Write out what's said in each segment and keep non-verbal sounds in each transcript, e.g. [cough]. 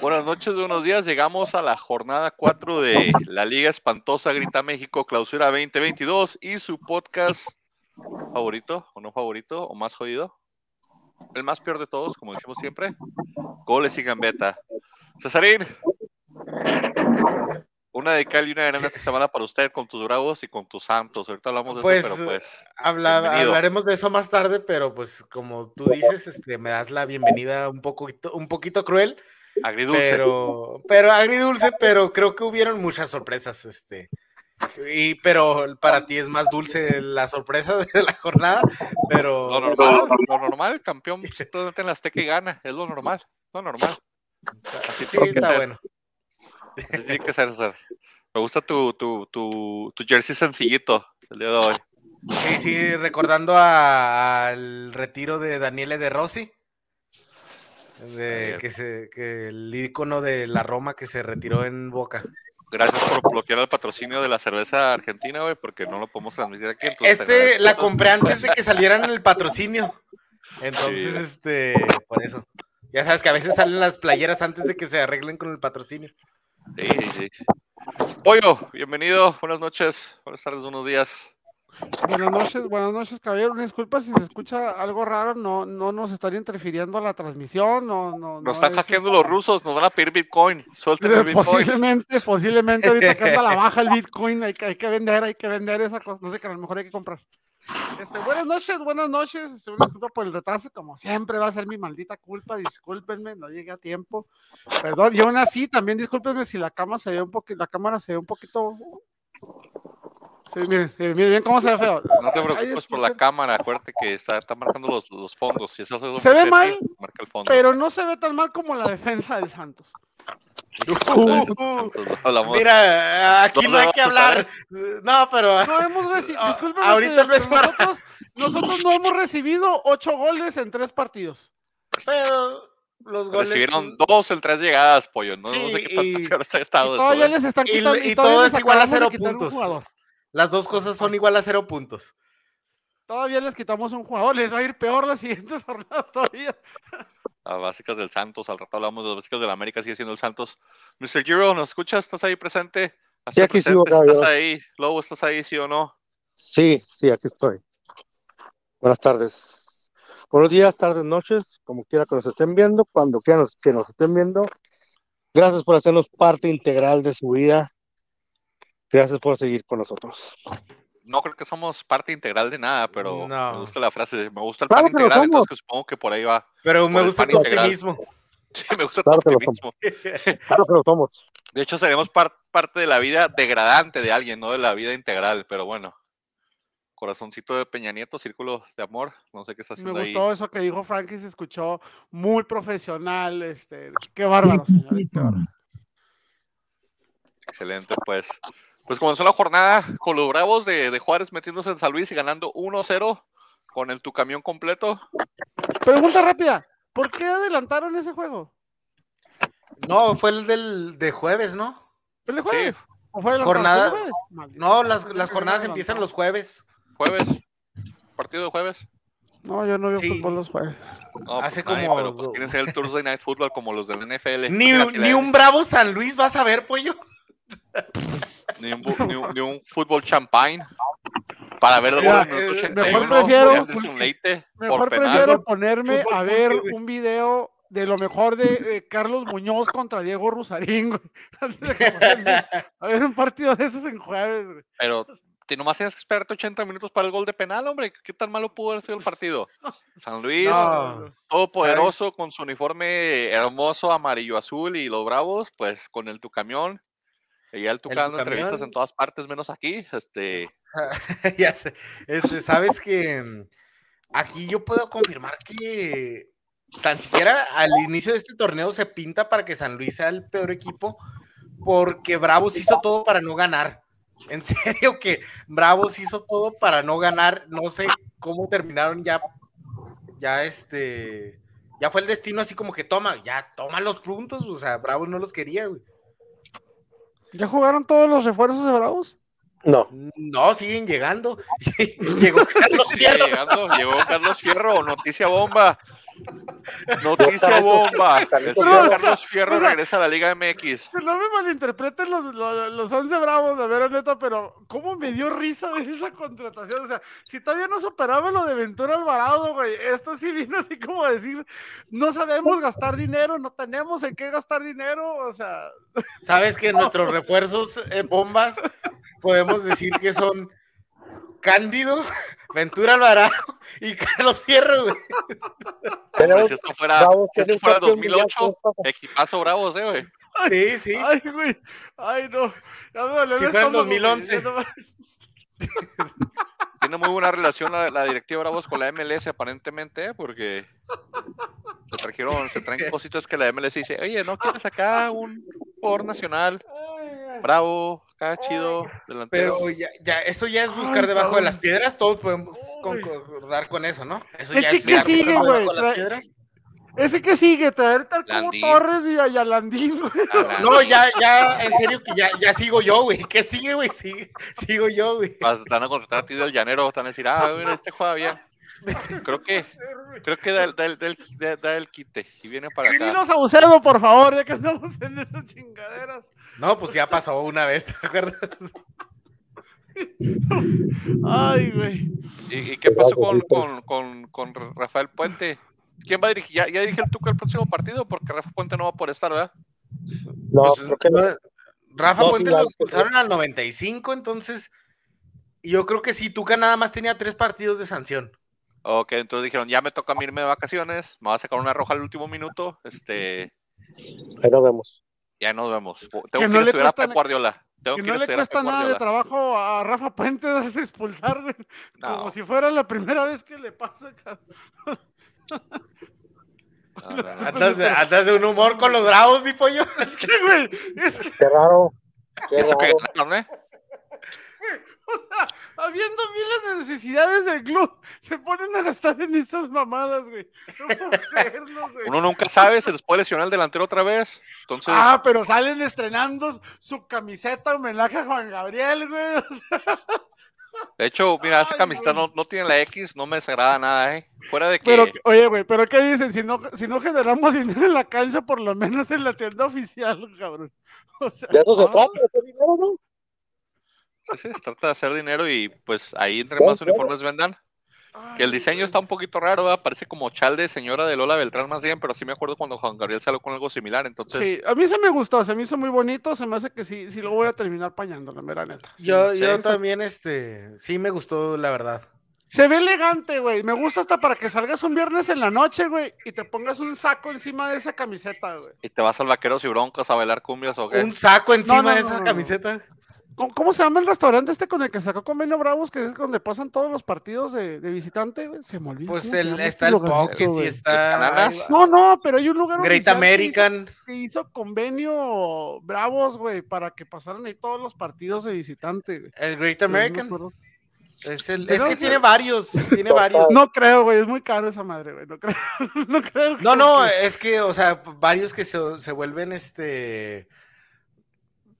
Buenas noches, buenos días. Llegamos a la jornada 4 de la Liga Espantosa Grita México Clausura 2022 y su podcast favorito o no favorito o más jodido. El más peor de todos, como decimos siempre. Goles y gambeta. Cesarín, una de cal y una de arena esta semana para usted con tus bravos y con tus santos. Ahorita hablamos de Pues, eso, pero pues. Habla- bienvenido. hablaremos de eso más tarde, pero pues como tú dices, este, me das la bienvenida un poquito, un poquito cruel, Agridulce. pero, pero agridulce, pero creo que hubieron muchas sorpresas, este. Y, pero para ti es más dulce la sorpresa de la jornada, pero Lo normal, lo normal, campeón simplemente en la Azteca y gana. Es lo normal, lo normal. Así sí, tiene que ser. bueno. Así tiene que ser. Me gusta tu, tu, tu, tu jersey sencillito el día de hoy. Sí, sí, recordando al retiro de Daniele De Rossi, de, que, se, que el ícono de la Roma que se retiró en Boca. Gracias por bloquear el patrocinio de la cerveza argentina, güey, porque no lo podemos transmitir aquí. Este la compré antes de que salieran el patrocinio. Entonces, Sí. este, por eso. Ya sabes que a veces salen las playeras antes de que se arreglen con el patrocinio. Sí, sí, sí. Pollo, bienvenido. Buenas noches, buenas tardes, buenos días. Buenas noches, buenas noches, caballero. Una disculpa si se escucha algo raro, no, no nos están interfiriendo la transmisión, no, no. Nos no están es, hackeando los rusos, nos van a pedir Bitcoin. Suelten el Bitcoin. Posiblemente, posiblemente ahorita que anda la [laughs] baja el Bitcoin, hay que, hay que vender, hay que vender esa cosa, no sé que a lo mejor hay que comprar. Este, buenas noches, buenas noches, este, una disculpa por el retraso, como siempre va a ser mi maldita culpa, discúlpenme, no llegué a tiempo, perdón, y aún así también discúlpenme si la cámara se ve un poquito, la cámara se ve un poquito, sí, miren, miren, cómo se ve feo, No te preocupes por la cámara, acuérdate que está, está marcando los, los fondos. Si eso es algo Se ve ti, mal, marca el fondo. pero no se ve tan mal como la defensa del Santos. [laughs] No hablamos. Mira, aquí No no hay que hablar. No, pero No hemos recibido, [laughs] Ah, ahorita pero no es para- nosotros, nosotros no hemos recibido ocho goles en tres partidos. pero los goles Recibieron dos en tres llegadas, pollo. No, no sé Sí, qué tanto y- peor está estado eso. todavía les están Y- quitando. y todavía todo les es igual a cero puntos. Las dos cosas son igual a cero puntos. Todavía les quitamos un jugador. Les va a ir peor las siguientes [laughs] jornadas todavía. Las básicas del Santos. Al rato hablamos de las básicas del América. Sigue siendo el Santos. Mr. Giro, ¿nos escuchas? ¿Estás ahí presente? Sí, aquí sigo, presente? ¿Estás ahí? Lobo, ¿estás ahí, sí o no? Sí, sí, aquí estoy. Buenas tardes. Buenos días, tardes, noches, como quiera que nos estén viendo, cuando quieran nos- que nos estén viendo. Gracias por hacernos parte integral de su vida. Gracias por seguir con nosotros. No creo que somos parte integral de nada, pero No. me gusta la frase. Me gusta el Claro pan integral, somos. entonces que supongo que por ahí va. Pero [laughs] me gusta tu integral. optimismo. Sí, me gusta Claro tu optimismo. Claro que lo somos. De hecho, seremos par- parte de la vida degradante de alguien, no de la vida integral, pero bueno. Corazoncito de Peña Nieto, círculo de amor, no sé qué está Me haciendo ahí. gustó eso que dijo Frankie. Se escuchó muy profesional. Este, qué bárbaro, señor. qué bárbaro. Excelente, pues. Pues comenzó la jornada con los Bravos de, de Juárez metiéndose en San Luis y ganando 1-0 con el tu camión completo. Pregunta rápida. ¿Por qué adelantaron ese juego? No, fue el del de jueves, ¿no? ¿El de jueves? ¿O fue? Jornada- ¿Fue el jueves? No, las, las jornadas empiezan los jueves. Jueves. Partido de jueves. No, yo no veo Sí. fútbol los jueves. No, pues Hace como pero pues quieren ser el Thursday Night Football como los del NFL. Ni, Mira, un- si ni la- un bravo San Luis vas a ver, pollo. Ni un, ni un- ni un fútbol champagne para ver el Mira, gol en el eh, 81 mejor prefiero- Leite Mejor prefiero ponerme Fútbol a ver porque, un video de lo mejor de eh, Carlos Muñoz contra Diego Rusarín, güey. [laughs] A ver un partido de esos en jueves, güey. Pero te, nomás tienes que esperarte 80 minutos para el gol de penal, hombre. ¿Qué tan malo pudo haber sido el partido? [laughs] San Luis, No, todopoderoso, con su uniforme hermoso, amarillo azul y los bravos, pues con el tu camión. Y ya el Tuca dando entrevistas en todas partes, menos aquí. Este, [laughs] ya sé. Este, sabes que mm, aquí yo puedo confirmar que tan siquiera al inicio de este torneo se pinta para que San Luis sea el peor equipo porque Bravos hizo todo para no ganar. En [laughs] serio que Bravos hizo todo para no ganar. No sé cómo terminaron ya. Ya este. Ya fue el destino así como que toma, ya toma los puntos. O sea, Bravos no los quería, güey. ¿Ya jugaron todos los refuerzos de Bravos? No, No, siguen llegando. [laughs] Llegó Carlos [laughs] Fierro. llegando, llegó Carlos Fierro, noticia bomba. [laughs] Noticia bomba. El señor no, Carlos Fierro o sea, regresa a la Liga MX. Que no me malinterpreten los, los, los 11 bravos, de ver, neta, pero ¿cómo me dio risa ver esa contratación? O sea, si todavía no superaba lo de Ventura Alvarado, güey, esto sí vino así como decir, no sabemos gastar dinero, no tenemos en qué gastar dinero, o sea, Sabes que nuestros refuerzos eh, bombas podemos decir que son Cándido, [laughs] Ventura Alvarado y [laughs] Carlos Fierro, güey. Hombre, si esto fuera, Bravos si esto fuera campeón mundial, 2008, ¿cómo pasa? equipazo bravos, eh, güey. Sí, sí. ay, güey, ay, no, ya me dolió Si fuera en estómago, güey, 2011. ya no me- Tiene muy buena relación la, la directiva Bravos con la MLS, aparentemente, ¿eh? porque se trajeron, se traen [laughs] cositas que la MLS dice, oye, ¿no quieres acá un jugador nacional? Bravo, acá chido, delantero. Pero ya, ya, eso ya es buscar Ay, debajo de cabrón. las piedras, todos podemos concordar con eso, ¿no? Eso Es ya que, es ¿qué estar sigue, güey? debajo de las Tra- piedras. Ese que sigue, traer tal como Landín. Torres y a Yalandín, güey. No, ya, ya, en serio que ya, ya sigo yo, güey. ¿Qué sigue, güey? Sigue, sigo yo, güey. Van a contratar a ti del llanero, van a decir, ah, mira, este juega bien. [laughs] Creo que, creo que da, el- da el- da el- da- da el quite y viene para acá. Querido Saucedo, por favor, ya que andamos en esas chingaderas. No, pues ya pasó una vez, ¿te acuerdas? Ay, güey. ¿Y, y qué pasó con, con, con, con Rafael Puente? ¿Quién va a dirigir? ¿Ya, ya dirige el Tuca el próximo partido? Porque Rafael Puente no va por estar, ¿verdad? No, Pues, creo que no. Rafa No, Puente lo expulsaron al 95, entonces yo creo que sí, Tuca nada más tenía tres partidos de sanción. Ok, entonces dijeron, ya me toca a mí irme de vacaciones, me va a sacar una roja al último minuto, este, Ahí nos vemos. ya nos vemos. Tengo que, Que no ir a le estudiar a Pep Guardiola. Tengo Que que, no le cuesta nada de trabajo a Rafa Puente darse expulsar, güey. Como No. si fuera la primera vez que le pasa, cabrón. No, [laughs] no, no. Andas de, andas un humor con los bravos, mi pollo. Es que, güey, es que, Qué raro. Qué eso que ganaron, ¿eh? O [laughs] sea, habiendo miles de necesidades del club, se ponen a gastar en estas mamadas, güey. No puedo [laughs] creerlo, güey. Uno nunca sabe, se les puede lesionar el delantero otra vez. Entonces, Ah, pero salen estrenando su camiseta homenaje a Juan Gabriel, güey. O [laughs] sea, de hecho, mira, esa camiseta no, no tiene la X, no me desagrada nada, ¿eh? Fuera de que... Pero, oye, güey, pero ¿qué dicen? Si no, si no generamos dinero en la cancha, por lo menos en la tienda oficial, cabrón. O sea, De eso se trata, ese dinero, ¿no? Sí, se trata de hacer dinero y pues ahí entre más uniformes vendan. Que el diseño está un poquito raro, ¿verdad? Parece como chal de señora de Lola Beltrán más bien, pero sí me acuerdo cuando Juan Gabriel salió con algo similar, entonces... Sí, a mí se me gustó, se me hizo muy bonito, se me hace que sí, sí lo voy a terminar pañando, la mera neta. Sí. Yo, sí. yo también, este, sí me gustó, la verdad. Se ve elegante, güey. Me gusta hasta para que salgas un viernes en la noche, güey, y te pongas un saco encima de esa camiseta, güey. ¿Y te vas al Vaqueros y Broncos a bailar cumbias o qué? Un saco encima no, de no, esa no, no. camiseta. ¿Cómo, cómo se llama el restaurante este con el que sacó Convenio Bravos, que es donde pasan todos los partidos de, de visitante, güey? Se me olvidó. Pues el, llama está este el Pocket y está? No, no, pero hay un lugar Great oficial que hizo- American. que hizo convenio Bravos, güey, para que pasaran ahí todos los partidos de visitante. El Great no American. Es, el, es que tiene varios, tiene [laughs] varios. No creo, güey, es muy caro esa madre, güey. No creo. [laughs] no creo. No, que- no, que- es que, o sea, varios que se, se vuelven este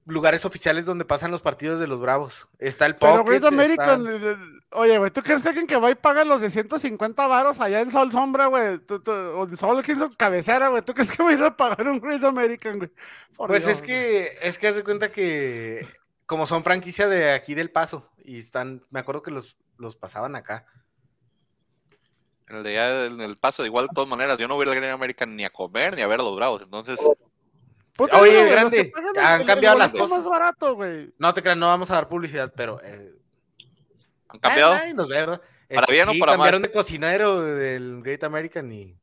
lugares oficiales donde pasan los partidos de los Bravos. Está el Pero. Great American, el- el- oye, güey, ¿tú crees que alguien que va y paga los de 150 varos allá en Sol Sombra, güey? Tú- tú- O en Sol que hizo cabecera, güey. ¿Tú crees que va a ir a pagar un Great American, güey? Por Pues Dios, es que, es que haz de cuenta que como son franquicia de aquí del Paso y están, me acuerdo que los, los pasaban acá. En el, de allá, en el paso, de igual de todas maneras, yo no voy a ir al Green American ni a comer ni a ver a los bravos, entonces... Puta, Oye, güey, grande, han cambiado las cosas. más barato, güey. No te creas, no vamos a dar publicidad, pero eh, ¿Han cambiado? ay, ay, nos ve, ¿verdad? ¿Para bien o sí, para mal? cambiaron de cocinero del Great American y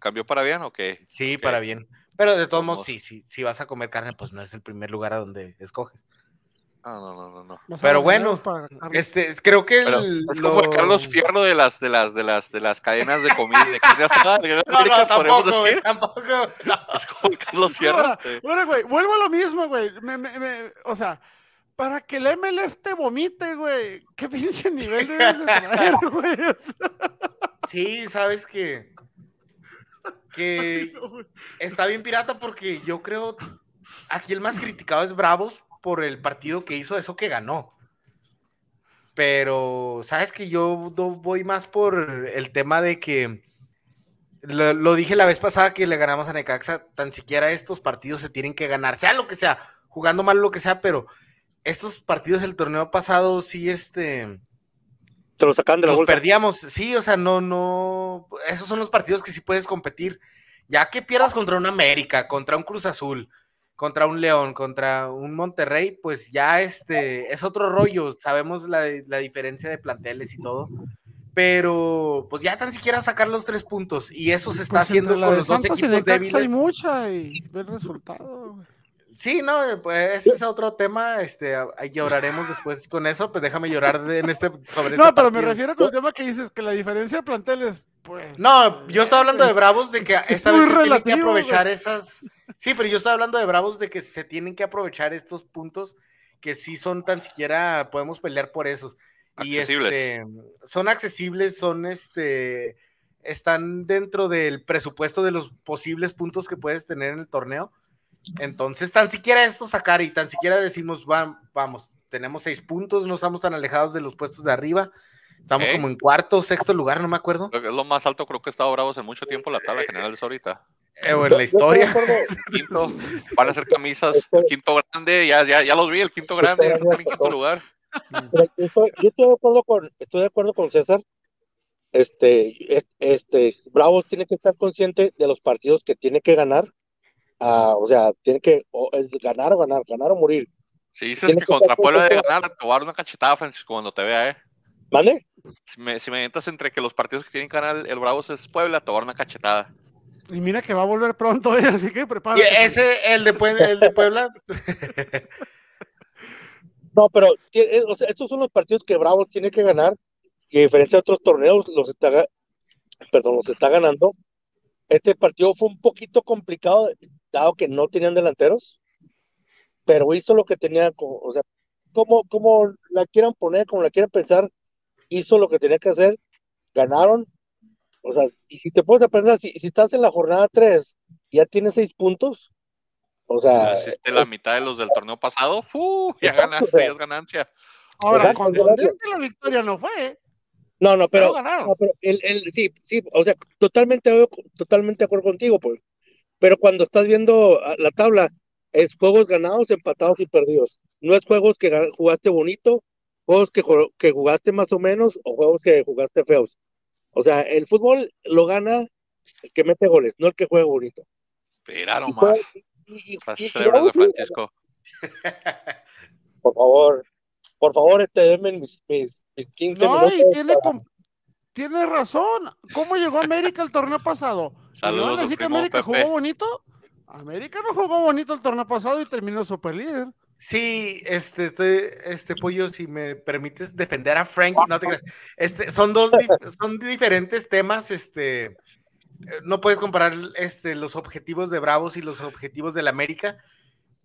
¿Cambió para bien o qué? sí, para bien. Pero de todos modos, sí, sí, si vas a comer carne, pues no es el primer lugar a donde escoges. Ah, no, no, no, no. Los Pero bueno. Este, creo que el, es como el lo- Carlos Fierro de las, de las, de las, de las cadenas de comida, de carne asada, de No, no, tampoco, güey, decir. tampoco. Es como el Carlos Fierro. Ahora, güey, vuelvo a lo mismo, güey. Me- me- me- o sea, para que el MLS te vomite, güey. ¿Qué pinche nivel debes de traer, [laughs] güey? Sí, sabes que que está bien pirata porque yo creo aquí el más criticado es Bravos por el partido que hizo eso que ganó. Pero sabes que yo voy más por el tema de que lo, lo dije la vez pasada que le ganamos a Necaxa, tan siquiera estos partidos se tienen que ganar, sea lo que sea, jugando mal lo que sea, pero estos partidos del torneo pasado sí, este, Te lo sacan de la los bolsa. perdíamos, sí, o sea, no, no, esos son los partidos que sí puedes competir. Ya que pierdas contra un América, contra un Cruz Azul, contra un León, contra un Monterrey, pues ya este es otro rollo. Sabemos la, la diferencia de planteles y todo. Pero pues ya tan siquiera sacar los tres puntos. Y eso se está Pues haciendo con los dos Santos y equipos Necaxa Hay débiles. mucha y ve el resultado. Sí, no, pues ese es otro tema. Este, lloraremos después con eso. Pues déjame llorar de- en este sobre No, este pero me refiero con el tema que dices que la diferencia de planteles, pues. No, yo estaba hablando de Bravos de que esta vez tienen que relativo, aprovechar esas. Sí, pero yo estaba hablando de Bravos de que se tienen que aprovechar estos puntos que sí son tan siquiera podemos pelear por esos. Y Accesibles. este, son accesibles, son este están dentro del presupuesto de los posibles puntos que puedes tener en el torneo. Entonces, tan siquiera esto sacar y tan siquiera decimos, "Va- vamos, tenemos seis puntos, no estamos tan alejados de los puestos de arriba. Estamos como en cuarto, sexto lugar, no me acuerdo. Es lo más alto, creo que estado Bravos en mucho tiempo la tabla general es ahorita. Eh, o en Yo- la historia. [laughs] Quinto, van a hacer camisas, el quinto grande, ya, ya, ya los vi, el quinto grande, en quinto lugar. Yo estoy, yo estoy de acuerdo con, estoy de acuerdo con César. Este, es- este, Bravos tiene que estar consciente de los partidos que tiene que ganar. Ah, o sea, tiene que o es ganar o ganar, ganar o morir. Si dices que que contra Puebla de ganar, te voy a dar una cachetada, Francisco, cuando te vea, ¿eh? ¿Vale? Si me, si me entre que los partidos que tienen que ganar el, el Bravos es Puebla, te voy a dar una cachetada. Y mira que va a volver pronto, [laughs] ¿eh? así que Y prepárate. ese, el de, Pue- el de Puebla, [laughs] No, pero tie- eh, o sea, estos son los partidos que Bravos tiene que ganar y a diferencia de otros torneos, los está, perdón, los está ganando. Este partido fue un poquito complicado, dado que no tenían delanteros, pero hizo lo que tenía, o sea, como, como la quieran poner, como la quieran pensar, hizo lo que tenía que hacer, ganaron. O sea, y si te puedes aprender, si, si estás en la jornada 3, ya tienes seis puntos, o Ya sea, hiciste la mitad de los del torneo pasado, ¡fu! ya ganaste, o sea. ya es ganancia. Ahora, contundente la victoria no fue. ¿eh? no, no, pero. No, pero el, el, sí, sí, o sea, totalmente, totalmente de acuerdo contigo, pues. Pero cuando estás viendo ah, la tabla, es juegos ganados, empatados y perdidos. No es juegos que ga- jugaste bonito, juegos que, ju- que jugaste más o menos o juegos que jugaste feos. O sea, el fútbol lo gana el que mete goles, no el que juega bonito. Mira nomás, y- y- frases de Francisco. Por favor, por favor, este, denme mis, mis, mis 15 No, minutos. y tiene, para- com- tiene razón. ¿Cómo llegó América el torneo pasado? ¿Me van Saludos a al decir que América Pepe. jugó bonito? América no jugó bonito el torneo pasado y terminó super líder. Sí, este, estoy, este pollo, si me permites defender a Frankie, no te creas. Este, son dos, son diferentes temas, este, eh, no puedes comparar este, los objetivos de Bravos y los objetivos del América.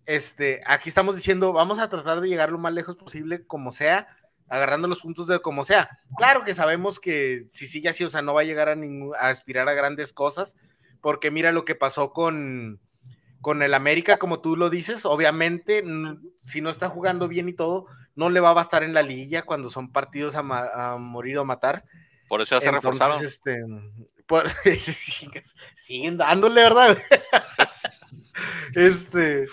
Este, aquí estamos diciendo, vamos a tratar de llegar lo más lejos posible, como sea, agarrando los puntos de como sea. Claro que sabemos que si sigue así, o sea, no va a llegar a, ningún, a aspirar a grandes cosas, porque mira lo que pasó con, con el América, como tú lo dices, obviamente, si no está jugando bien y todo, no le va a bastar en la liguilla cuando son partidos a, ma- a morir o a matar. Por eso ya se Entonces, reforzaron. este, por- [laughs] siguen dándole, ¿verdad? [laughs] este,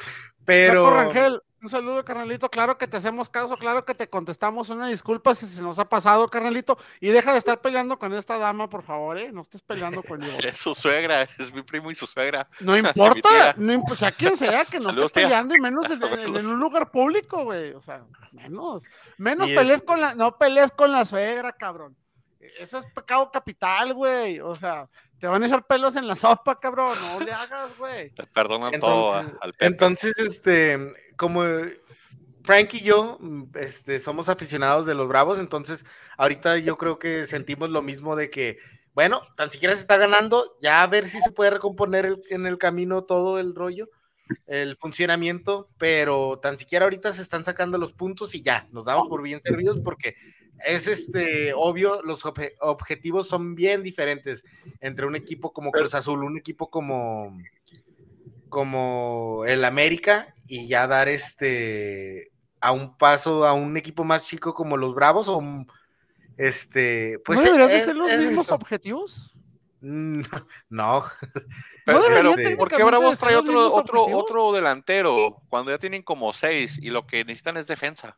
Pero... pero Rangel, un saludo, carnalito. Claro que te hacemos caso, claro que te contestamos. Una disculpa si se nos ha pasado, carnalito. Y deja de estar peleando con esta dama, por favor, ¿eh? No estés peleando [laughs] conmigo. Es su suegra, es mi primo y su suegra. No [laughs] importa, no imp- o sea, quien sea que no Saludos, esté tía. peleando y menos en, en- Saludos. en un lugar público, güey. O sea, menos. Menos pelees es- con la, no pelees con la suegra, cabrón. Eso es pecado capital, güey. O sea, te van a echar pelos en la sopa, cabrón. No le hagas, güey. Le perdonan todo a- Entonces, al Pepe. entonces, este, como Frank y yo, mm, este, somos aficionados de los Bravos, entonces ahorita yo creo que sentimos lo mismo de que, bueno, tan siquiera se está ganando, ya a ver si se puede recomponer en el camino todo el rollo, el funcionamiento, pero tan siquiera ahorita se están sacando los puntos y ya, nos damos por bien servidos porque es este obvio, los obje- objetivos son bien diferentes entre un equipo como Cruz Azul, un equipo como como el América y ya dar este a un paso a un equipo más chico como los Bravos o este pues ¿No deberían de ser los es mismos eso. objetivos? Mm, [laughs] No. Pero, [laughs] ¿No pero deberían ¿por qué Bravos trae otro, otro, objetivos? otro delantero cuando ya tienen como seis y lo que necesitan es defensa?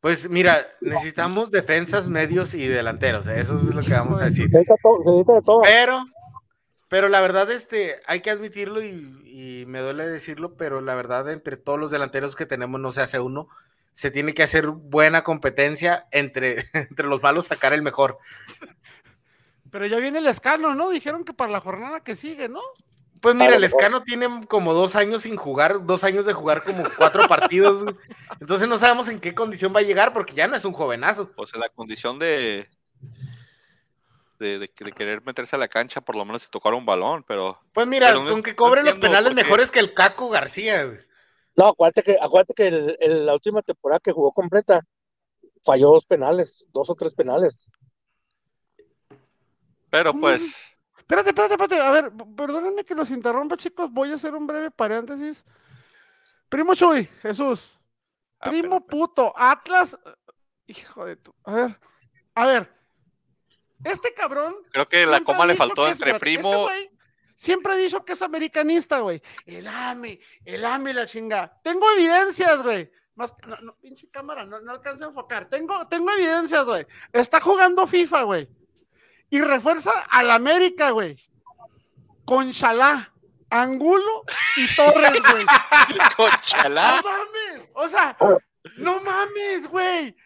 Pues mira, [laughs] necesitamos defensas, medios y delanteros. Eso es lo que vamos a decir. Se necesita todo, se necesita de todo. Pero, pero la verdad, este, hay que admitirlo y, y me duele decirlo, pero la verdad, entre todos los delanteros que tenemos no se hace uno. Se tiene que hacer buena competencia entre, [laughs] entre los malos, sacar el mejor. Pero ya viene el escano, ¿no? Dijeron que para la jornada que sigue, ¿no? Pues mira, el. Escano tiene como dos años sin jugar, dos años de jugar como cuatro partidos. Entonces no sabemos en qué condición va a llegar porque ya no es un jovenazo. Pues en la condición de, de, de- de querer meterse a la cancha, por lo menos se tocar un balón, pero Pues mira, Pero no- con que no cobren los penales mejores que el Caco García. güey. No, acuérdate que, acuérdate que el- el- la última temporada que jugó completa falló dos penales, dos o tres penales. pero ¿Cómo pues Espérate, espérate, espérate. A ver, perdónenme que los interrumpa, chicos. Voy a hacer un breve paréntesis. Primo Chuy, Jesús. ah, Primo pero- puto, Atlas. Hijo de tu. A ver. A ver. Este cabrón. creo que la coma le faltó es- entre este primo. siempre ha dicho que es americanista, güey. El AME, el AME, la chinga. Tengo evidencias, güey. Más, no, no, pinche cámara, no, no alcanza a enfocar. Tengo, tengo evidencias, güey. Está jugando FIFA, güey. Y refuerza al América, güey. Con Chalá, Angulo y Torres, güey. [laughs] Conchalá. No mames. O sea, no mames, güey.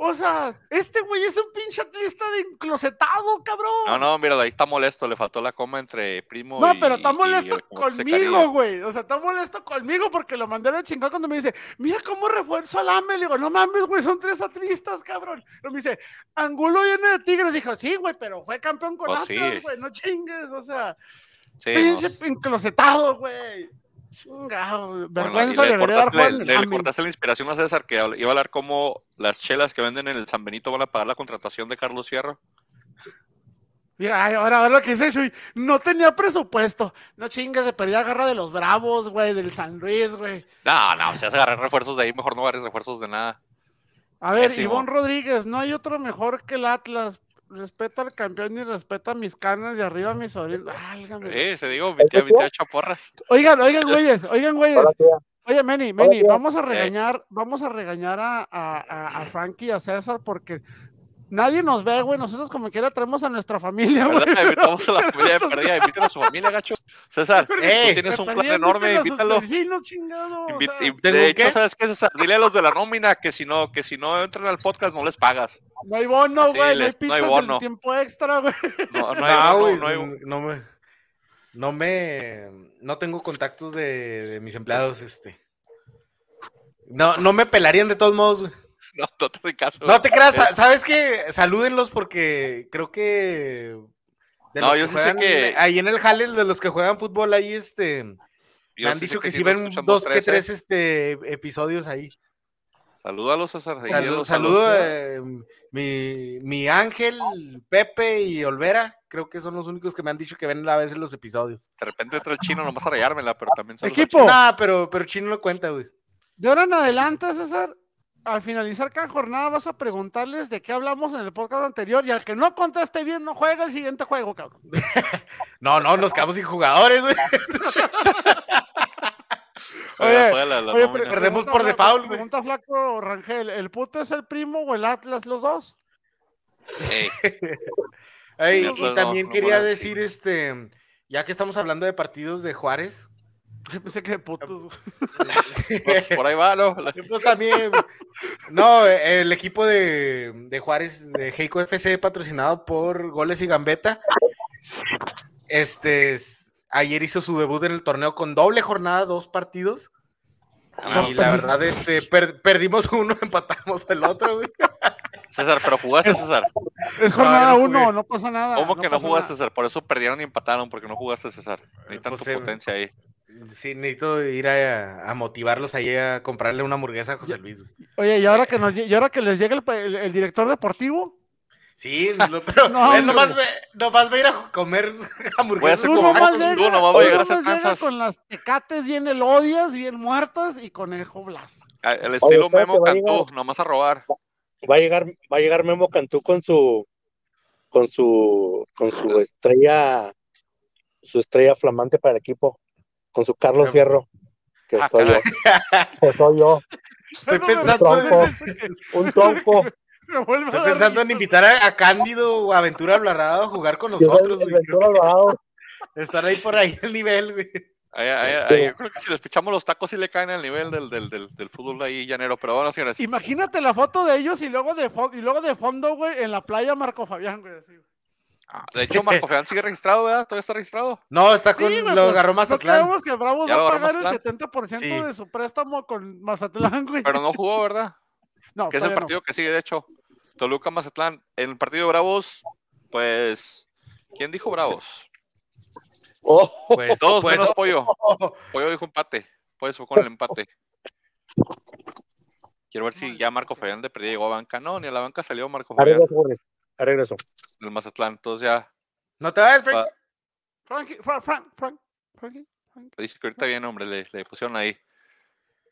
O sea, este güey es un pinche atlista de enclosetado, cabrón. No, no, mira, ahí está molesto, le faltó la coma entre primo No, y- pero está molesto y conmigo, güey. O sea, está molesto conmigo porque lo mandé a la chingada cuando me dice, mira cómo refuerzo al AME. Le digo, no mames, güey, son tres atlistas, cabrón. Pero me dice, Angulo viene de Tigres. Dijo, sí, güey, pero fue campeón con Atlas, sí. güey, no chingues. O sea, Sí, pinche no, enclosetado, güey. Chingado, Bueno, vergüenza le, debería dar cortaste, Juan le- le AME. cortaste la inspiración a César que iba a hablar cómo las chelas que venden en el San Benito van a pagar la contratación de Carlos Fierro. Mira, ay, ahora, ahora lo que dice Chuy, no tenía presupuesto. No chingues, se perdía garra de los Bravos, güey, del San Luis, güey. No, no, si vas a agarrar refuerzos de ahí, mejor no agarres refuerzos de nada. A ver. Ivonne Rodríguez, no hay otro mejor que el Atlas. Respeta al campeón y respeta mis canas de arriba mis sobrinos. Válgame. Eh, te digo, 20 a 28 porras. Oigan, oigan, güeyes, oigan, güeyes. Sí, Oye, Meni, Meni, vamos a regañar, vamos a regañar a, a, a, a Frankie y a César porque nadie nos ve, güey. Nosotros como quiera traemos a nuestra familia, güey. Invitamos [laughs] a la familia de perdida, inviten a su familia, gacho. César, tú tienes un plan enorme, invítalo. vecinos, chingado, o Invi- sea. y- ¿Tengo de hecho, qué? ¿sabes qué, César? Dile a los de la nómina que si no, que si no entran al podcast no les pagas. No hay bono, güey. No hay les- no hay pizzas bono. en tiempo extra, güey. No, no No, hay bono, güey, no hay no me, no me, no tengo contactos de, de mis empleados, este. No, no me pelarían de todos modos, güey. No, no te caso. No te creas, Eh, sa- ¿sabes qué? Salúdenlos porque creo que. de No, los yo que sí sé que- Ahí en el Jale, de los que juegan fútbol, ahí este. me han sí dicho que, sí si nos ven dos que 13. tres este, episodios ahí. César. Saludo, los saludo saludos. eh, mi, mi Ángel, Pepe y Olvera. Creo que son los únicos que me han dicho que ven a veces los episodios. De repente entra el chino nomás a rayármela, pero también saludos al Equipo. Nah, pero, pero Chino no cuenta, güey. De ahora en adelante, César, al finalizar cada jornada vas a preguntarles de qué hablamos en el podcast anterior y al que no conteste bien no juega el siguiente juego, cabrón. [laughs] No, no, nos quedamos sin jugadores, güey. [laughs] Oye, juega la- la Oye, nómina. pre- Perdemos por Flaco- default, güey. Pregunta Flaco Rangel, ¿el puto es el primo o el Atlas, los dos? Sí. [laughs] Y no, también no quería sí. decir, este, ya que estamos hablando de partidos de Juárez, [laughs] Pensé que de putos. [laughs] Pues, por ahí va, ¿no? [laughs] pues también, no, el equipo de, de Juárez, de Heico FC, patrocinado por Goles y Gambeta, este, es- ayer hizo su debut en el torneo con doble jornada, dos partidos, Ah, y la verdad, este, per- perdimos uno, empatamos el otro, güey. César, pero jugaste, César. Es jornada no uno, no pasa nada. ¿Cómo que no jugaste, nada. César? Por eso perdieron y empataron, porque no jugaste, César. Necesitan Pues, tu eh, potencia ahí. Sí, necesito ir a, a motivarlos ahí a comprarle una hamburguesa a José Luis. güey. Oye, y ahora que, nos, y ahora que les llega el, pa- el- el director deportivo, Sí, lo- pero [laughs] No, él nomás, ve- a ir a comer [laughs] Voy a hamburguesas. hacer tú como nomás nomás voy a llegar a hacer tranzas. con las tecates bien elodias, bien muertas y conejo Blas. Ah, El estilo Memo a Cantú, llegar. nomás a robar. Va a llegar, va a llegar Memo Cantú con su con su con su estrella su estrella flamante para el equipo, con su Carlos Fierro, que Ah, soy yo. [laughs] Que soy yo, Estoy pensando, un tronco. [laughs] vuelve a estoy pensando en invitar a, a Cándido o a Aventura Alvarado a jugar con nosotros, güey. Ventura Estar ahí por ahí el nivel, güey. Ahí- ahí- ahí, yo creo que si les pichamos los tacos sí le caen al nivel del, del, del, del fútbol ahí llanero. Pero bueno, señores. Imagínate la foto de ellos y luego de, fo- y luego de fondo, güey, en la playa Marco Fabián, güey. así. Ah, De hecho, Marco Feán sigue registrado, ¿verdad? Todavía está registrado. No, está con. Sí, güey, lo pues, agarró No Mazatlán. creemos que Bravos va a pagar el Mazatlán. 70% Sí. de su préstamo con Mazatlán, güey. Pero no jugó, ¿verdad? [laughs] no, Que es el no. partido que sigue, de hecho. Toluca Mazatlán. En el partido de Bravos, pues. ¿Quién dijo Bravos? [laughs] Oh, Pues, Todos pues, menos Pollo. oh, Pollo dijo empate. Pues fue con el empate. Quiero ver si ya Marco Fabián de perdida llegó a banca. No, ni a la banca salió Marco a Fabián regreso, a regreso. Del Mazatlán. Entonces ya No te vayas, Frank. Frank, Frank, Frank, Frankie, Frankie. dice que ahorita bien, hombre, le, le pusieron ahí.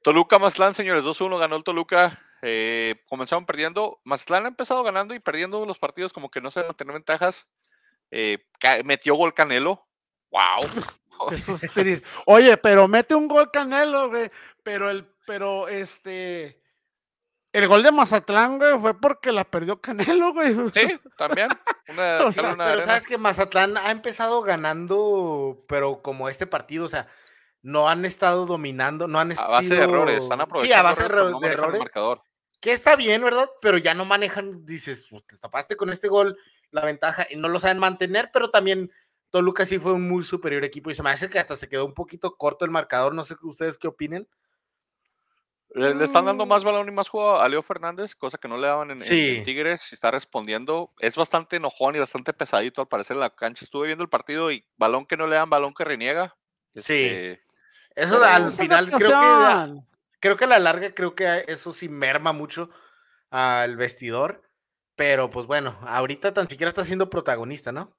Toluca Mazatlán, señores, 2-1 ganó el Toluca. Eh, comenzaron perdiendo. Mazatlán ha empezado ganando y perdiendo los partidos, como que no se van a tener ventajas. Eh, metió gol Canelo. ¡Wow! [laughs] Eso es [laughs] triste. Oye, pero mete un gol Canelo, güey. Pero el, pero este. El gol de Mazatlán, güey, fue porque la perdió Canelo, güey. Sí, también. Una, O sea, sale una Pero sabes que Mazatlán ha empezado ganando, pero como este partido, o sea, no han estado dominando, no han a estado. base de errores, están aprovechando Sí, a base de, no errores. marcador. Que está bien, ¿verdad? Pero ya no manejan, dices, "Pues, te tapaste con este gol la ventaja y no lo saben mantener, pero también Toluca sí fue un muy superior equipo y se me hace que hasta se quedó un poquito corto el marcador, no sé ustedes qué opinen. Le, le están dando Mm. más balón y más juego a Leo Fernández, cosa que no le daban en, en- en Sí. Tigres. y Está respondiendo. Es bastante enojón y bastante pesadito al parecer en la cancha. Estuve viendo el partido y balón que no le dan, balón que reniega. Sí. Este, Eso Pero- al final creo que, creo que a la larga creo que eso sí merma mucho al vestidor, pero pues bueno, ahorita tan siquiera está siendo protagonista, ¿no?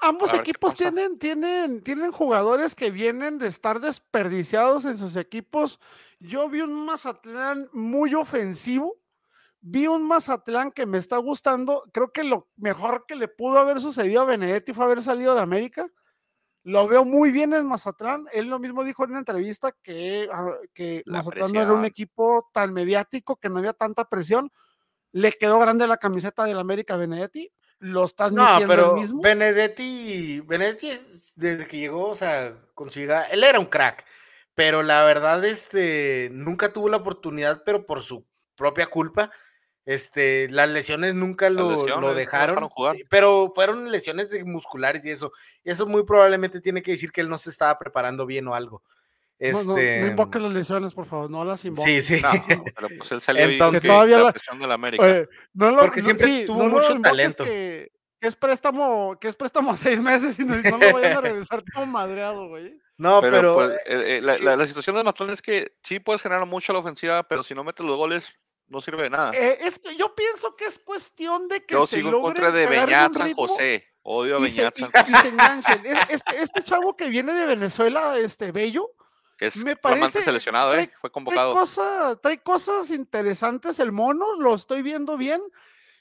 Ambos equipos tienen, tienen, tienen jugadores que vienen de estar desperdiciados en sus equipos. Yo vi un Mazatlán muy ofensivo. Vi un Mazatlán que me está gustando. Creo que lo mejor que le pudo haber sucedido a Benedetti fue haber salido de América. Lo veo muy bien en Mazatlán. Él lo mismo dijo en una entrevista que, ah, que La Mazatlán no era un presión. equipo tan mediático, que no había tanta presión. Le quedó grande la camiseta del América a Benedetti. Lo está No, admitiendo él pero mismo. Benedetti, Benedetti es- desde que llegó, o sea, con su llegada, él era un crack, pero la verdad, este, nunca tuvo la oportunidad, pero por su propia culpa, este, las lesiones nunca lo, lesiones dejaron, dejaron jugar. eh, pero fueron lesiones de musculares y eso, y eso muy probablemente tiene que decir que él no se estaba preparando bien o algo. No, no, Este, no invoques las lesiones, por favor, no las invoques. sí, sí. no, [laughs] pero pues él salió y Entonces- que todavía la de la América. Oye, no lo- Porque siempre sí, tuvo mucho talento. Que, que es préstamo, que es préstamo a seis meses y no, y no lo vayan a regresar [laughs] todo madreado, güey. No, pero, pero, pues, eh, eh, la, sí. la- la situación de Mazatlán es que sí puedes generar mucho a la ofensiva, pero si no metes los goles, no sirve de nada. Eh, es que yo pienso que es cuestión de que Yo se sigo en logre contra de Beñat San José. Odio a Beñat y José, se enganchen. Es- Este, este chavo que viene de Venezuela, este Bello, que es me parece- seleccionado, ¿eh? trae- Fue trae, convocado. cosa- trae cosas interesantes el mono, lo estoy viendo bien.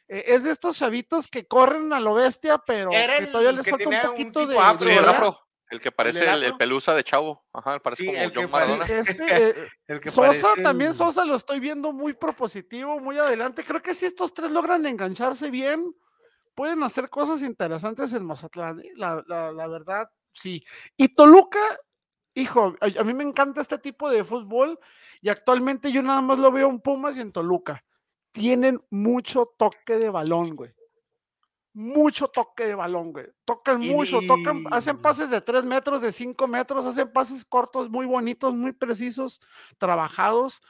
Eh, es de estos chavitos que corren a lo bestia, pero Era que el todavía les que falta un tenía un poquito de, afro, Sí, de el ¿verdad? edad. afro. El que parece el, pelusa de chavo. Ajá, parece Sí, como el que John parece- Maradona. Este, [laughs] el que Sosa, parece también Sosa lo estoy viendo muy propositivo, muy adelante. Creo que si estos tres logran engancharse bien, pueden hacer cosas interesantes en Mazatlán. ¿eh? La, la- la verdad, sí. Y Toluca, hijo, a, a mí me encanta este tipo de fútbol y actualmente yo nada más lo veo en Pumas y en Toluca. Tienen mucho toque de balón, güey. Mucho toque de balón, güey. Tocan Y- mucho, tocan, hacen pases de 3 metros, de 5 metros, hacen pases cortos, muy bonitos, muy precisos, trabajados.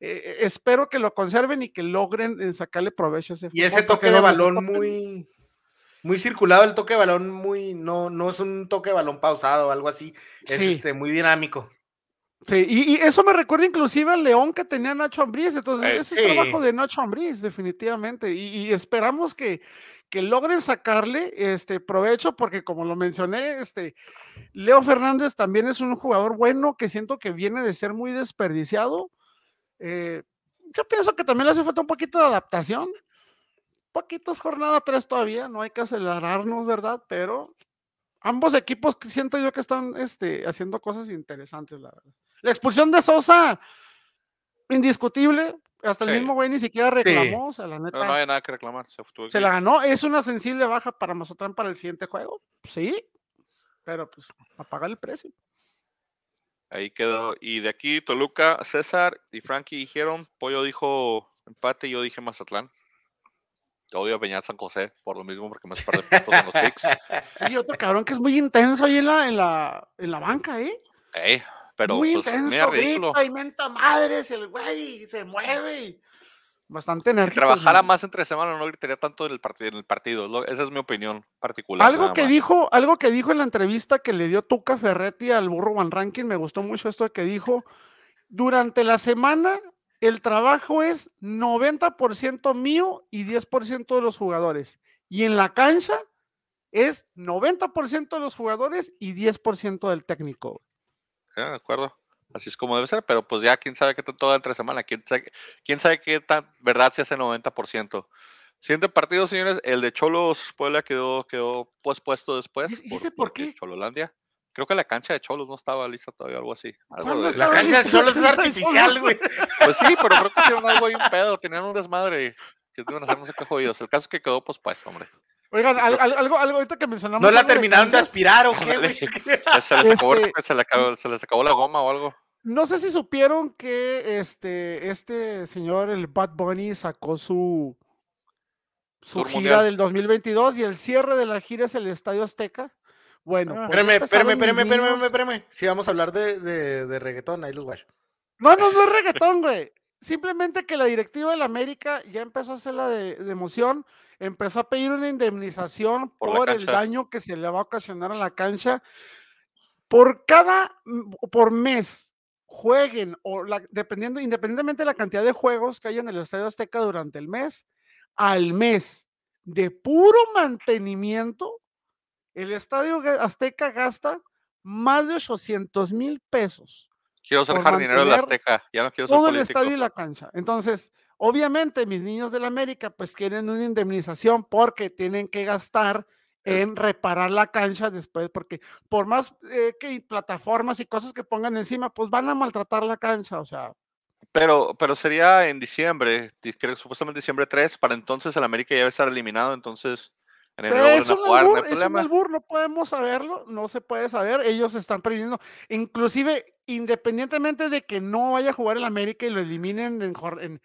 Eh, eh, espero que lo conserven y que logren eh, sacarle provecho a ese Y ese toque de balón muy, muy circulado, el toque de balón muy, no, no es un toque de balón pausado o algo así, es Sí. este, muy dinámico. Sí, y, y eso me recuerda inclusive al León que tenía Nacho Ambriz, entonces Eh, ese es trabajo sí. de Nacho Ambriz, definitivamente, y, y esperamos que, que logren sacarle este provecho, porque como lo mencioné, este Leo Fernández también es un jugador bueno que siento que viene de ser muy desperdiciado. Eh, yo pienso que también le hace falta un poquito de adaptación, poquitos jornada 3 todavía, no hay que acelerarnos, ¿verdad? Pero ambos equipos siento yo que están este, haciendo cosas interesantes, la verdad. La expulsión de Sosa, indiscutible, hasta el mismo güey ni siquiera reclamó, o sea, la neta. No, no hay nada que reclamar. Se, Se la ganó. Es una sensible baja para Mazatlán para el siguiente juego. Sí. Pero pues a pagar el precio. Ahí quedó. Y de aquí, Toluca, César y Frankie dijeron, Pollo dijo empate y yo dije Mazatlán. Odio a Peñal San José por lo mismo, porque me hace perder puntos en los picks. [laughs] Y otro cabrón que es muy intenso ahí en la, en la, en la banca, ¿eh? Ey, pero muy pues, intenso, grita madres, el güey se mueve. y Bastante Si enérgico. trabajara ¿no? más entre semana no gritaría tanto en el partido. En el partido. esa es mi opinión particular. Algo que más. dijo, algo que dijo en la entrevista que le dio Tuca Ferretti al burro Van Ranking, me gustó mucho esto que dijo. Durante la semana, el trabajo es 90% mío y 10% de los jugadores. Y en la cancha es 90% de los jugadores y 10% del técnico. Ya, de acuerdo. Así es como debe ser, pero pues ya quién sabe qué tanto entre semana, quién sabe, quién sabe qué tan verdad se hace 90%. Siguiente partido, señores, el de Cholos Puebla quedó, quedó pospuesto después. ¿Y- por qué? Chololandia. Creo que la cancha de Cholos no estaba lista todavía, algo así. Algo ¿Cuándo de- estaba La cancha de? Cholos es [laughs] artificial, güey. Pues sí, pero creo que hicieron algo ahí un pedo, tenían un desmadre que iban a hacer no sé qué jodidos. El caso es que quedó pospuesto, hombre. Oigan, al- al- algo, algo ahorita que mencionamos. ¿No la de terminaron de canchas, aspirar o qué, güey? [laughs] Ya Se les, acabó, Este- se, le acabó, se les acabó la goma o algo. No sé si supieron que este, este señor, el Bad Bunny, sacó su, su gira mundial. del 2022 y el cierre de la gira es el Estadio Azteca. Bueno, Ah. pues Espérame, espérame, espérame, espérame, espérame. Si vamos a hablar de, de, de reggaetón, ahí los guacho. No, no, no es reggaetón, güey. Simplemente que la directiva del América ya empezó a hacer la de, de emoción, empezó a pedir una indemnización Por el daño que se le va a ocasionar a la cancha. Por cada, mm, por mes, jueguen, o la- dependiendo, independientemente de la cantidad de juegos que haya en el Estadio Azteca durante el mes, al mes de puro mantenimiento, el Estadio Azteca gasta más de 800 mil pesos Quiero ser jardinero de la Azteca, ya no quiero ser todo el político. estadio y la cancha. Entonces, obviamente, mis niños de la América, pues quieren una indemnización porque tienen que gastar en reparar la cancha después, porque por más eh, que plataformas y cosas que pongan encima, pues van a maltratar la cancha, o sea, Pero, pero sería en diciembre, di- creo que supuestamente diciembre 3, para entonces el América ya debe estar eliminado, entonces en enero es a un jugar, no albur, hay es un problema. albur, no podemos saberlo, no se puede saber, ellos están previendo, inclusive independientemente de que no vaya a jugar el América y lo eliminen en, en-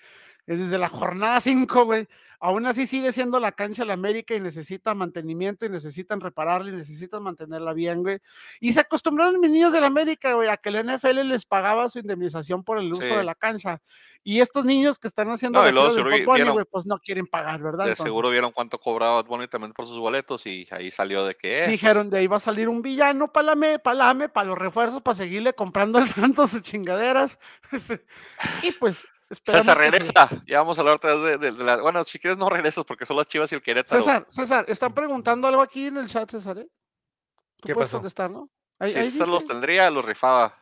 desde la jornada 5, güey, aún así sigue siendo la cancha el América y necesita mantenimiento y necesitan repararla y necesitan mantenerla bien, güey. Y se acostumbraron mis niños del América, güey, a que la NFL les pagaba su indemnización por el uso Sí. de la cancha. Y estos niños que están haciendo No, la Bunny, vieron- güey, pues no quieren pagar, ¿verdad? De Entonces, seguro vieron cuánto cobraba Bunny también por sus boletos y ahí salió de que... eh, pues, Dijeron, de ahí va a salir un villano para la me, para la AME, para los refuerzos, para seguirle comprando al [laughs] Santos sus chingaderas. [laughs] y pues, esperamos César que regresa, ya vamos a hablar otra vez de, de- de la... Bueno, si quieres no regresas porque son las Chivas y el Querétaro. César, César, están preguntando algo aquí en el chat, César, ¿eh? ¿Tú ¿Qué puedes pasó? contestar, no? Ahí- si ahí César los tendría, los rifaba.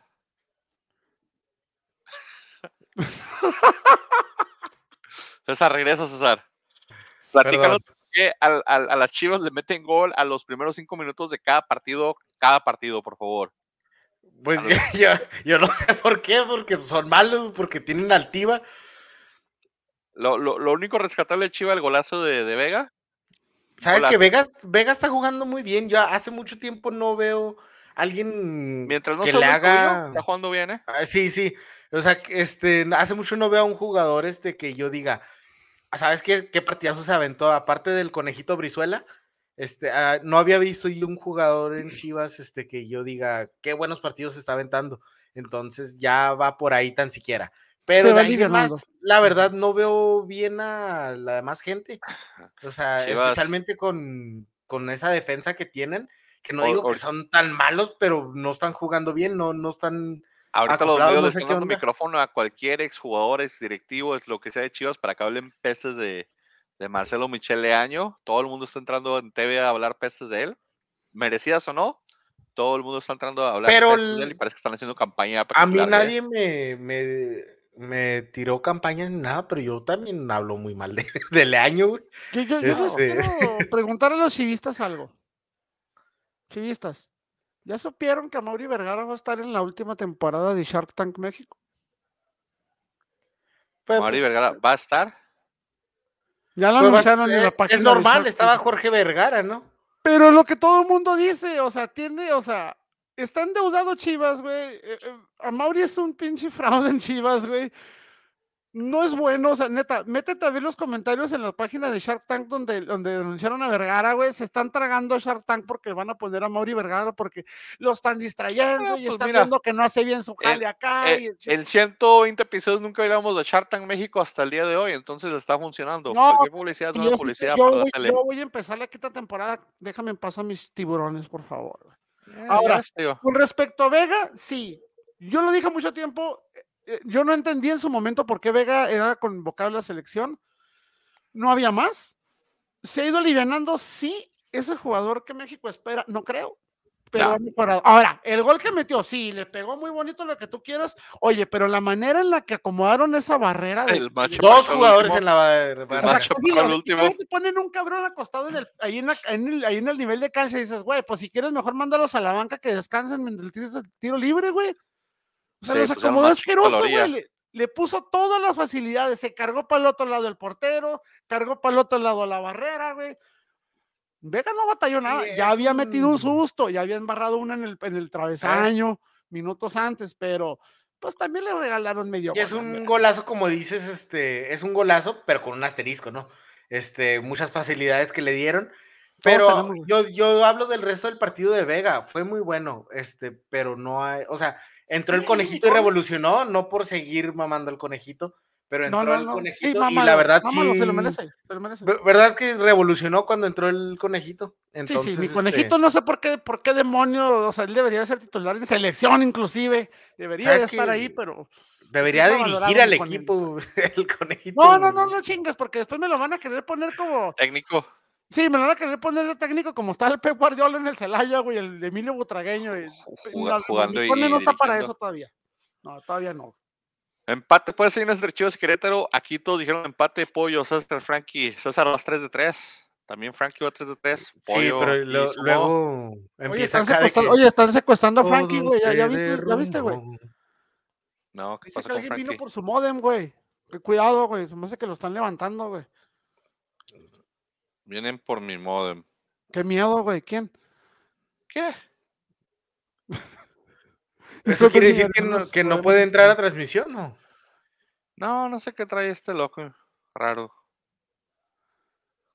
[laughs] César, regresa, César. Platícanos al- a las Chivas le meten gol a los primeros cinco minutos de cada partido, cada partido, por favor. Pues yo, [laughs] yo, yo no sé por qué, porque son malos, porque tienen altiva. Lo, lo- lo único rescatable de Chiva, el golazo de, de Vega. ¿Sabes Hola. que Vegas, Vegas está jugando muy bien? Yo hace mucho tiempo no veo a alguien Mientras no que le haga. está jugando bien, ¿eh? Ah, Sí, sí. O sea, que, este, hace mucho no veo a un jugador este que yo diga, "Ah, ¿sabes qué, qué partidazo se aventó? Aparte del conejito Brizuela, este, ah, no había visto yo un jugador en Chivas este, que yo diga, qué buenos partidos se está aventando. Entonces ya va por ahí tan siquiera. Pero de ahí en alivianando. más, la verdad, no veo bien a la demás gente. O sea, Chivas. especialmente con, con esa defensa que tienen, que no digo que son tan malos, pero no están jugando bien, no, no están Ahorita los medios no le sé están qué dando onda. micrófono a cualquier exjugador, exdirectivo, es lo que sea de Chivas, para que hablen pestes de, de Marcelo Michele Año. Todo el mundo está entrando en TV a hablar pestes de él. Merecidas o no, todo el mundo está entrando a hablar Pero pestes de él y parece que están haciendo campaña para A mí largue. nadie me, me, me tiró campañas ni nada, pero yo también hablo muy mal de, [laughs] de Leaño, güey. Yo, yo, yo les Este- quiero [laughs] preguntar a los chivistas algo. Chivistas, ¿ya supieron que Mauri Vergara va a estar en la última temporada de Shark Tank México? Pues, Mari pues, Vergara va a estar. Ya lo pues, anunciaron en la página. Es normal, estaba. Jorge Vergara, ¿no? Pero lo que todo el mundo dice, o sea, tiene, o sea, está endeudado Chivas, güey. eh, eh, a Mauri es un pinche fraude en Chivas, güey. No es bueno, o sea, neta, métete a ver los comentarios en la página de Shark Tank donde, donde denunciaron a Vergara, güey. Se están tragando a Shark Tank porque van a poner a Mauri Vergara porque lo están distrayendo Ah, y pues están mira, viendo que no hace bien su jale acá. y Eh, el chi- en 120 episodios nunca hablamos de Shark Tank México hasta el día de hoy, entonces está funcionando. No, Cualquier publicidad es y sé- publicidad yo para voy, darle. yo voy a empezar la quinta temporada. Déjame en paz a mis tiburones, por favor. Eh, ahora. Con respecto a Vega, sí. Yo lo dije mucho tiempo. Eh, Yo no entendí en su momento por qué Vega era convocado a la selección. No había más. Se ha ido alivianando, sí. Es el jugador que México espera. No creo. Pero No. ha mejorado. Ahora, el gol que metió, sí, le pegó muy bonito lo que tú quieras. Oye, pero la manera en la que acomodaron esa barrera. de- El macho Dos jugadores último. en la barra. El o sea, el último. te ponen un cabrón acostado en el, ahí, en la- en el, ahí en el nivel de cancha y dices, güey, pues si quieres mejor mándalos a la banca que descansen mientras el tiro, tiro libre, güey. O sea, Sí, los pues, acomodó asqueroso, güey. Le, le puso todas las facilidades. Se cargó para el otro lado el portero, cargó para el otro lado la barrera, güey. Vega no batalló Sí, nada. Ya había metido un un- susto, ya había embarrado una en el, en el travesaño minutos antes, pero pues también le regalaron medio. Y es gol, un golazo, como dices, este, es un golazo, pero con un asterisco, ¿no? Este, muchas facilidades que le dieron. Pero yo, yo hablo del resto del partido de Vega, fue muy bueno, este, pero no hay, o sea, entró el conejito y revolucionó, no por seguir mamando al conejito, pero entró No, no, el no. Sí, conejito y la verdad mámalo, sí. se lo merece, se lo merece. Ve- ¿Verdad que revolucionó cuando entró el conejito? Entonces, sí, sí, mi este, conejito no sé por qué, por qué demonio, o sea, él debería ser titular en selección inclusive, debería ¿Sabes de estar ahí, pero... debería dirigir al equipo [laughs] el conejito. No, no, no, no chingas, porque después me lo van a querer poner como... Técnico. Sí, me lo van a querer poner de técnico como está el Pep Guardiola en el Celaya, güey, el Emilio Butragueño. Juga- no, jugando y no está para eso todavía. No, todavía no. Empate, puede ser entre Chivas Querétaro. Aquí todos dijeron empate, pollo, César, Frankie. César vas 3 de 3. También Frankie va 3 de 3. Sí, Pollo pero lo- sumó. luego Oye empieza están, secuestrando, que oye, están secuestrando a Frankie, güey. ¿Ya, viste, ¿Ya viste, güey? No, ¿qué Dice pasa que con alguien vino Frankie? por su modem, güey. Cuidado, güey. Se me hace que lo están levantando, güey. Vienen por mi modem. Qué miedo, güey. ¿Quién? ¿Qué? [laughs] Eso quiere decir que no, que no puede entrar a transmisión, ¿no? No, no sé qué trae este loco. Raro.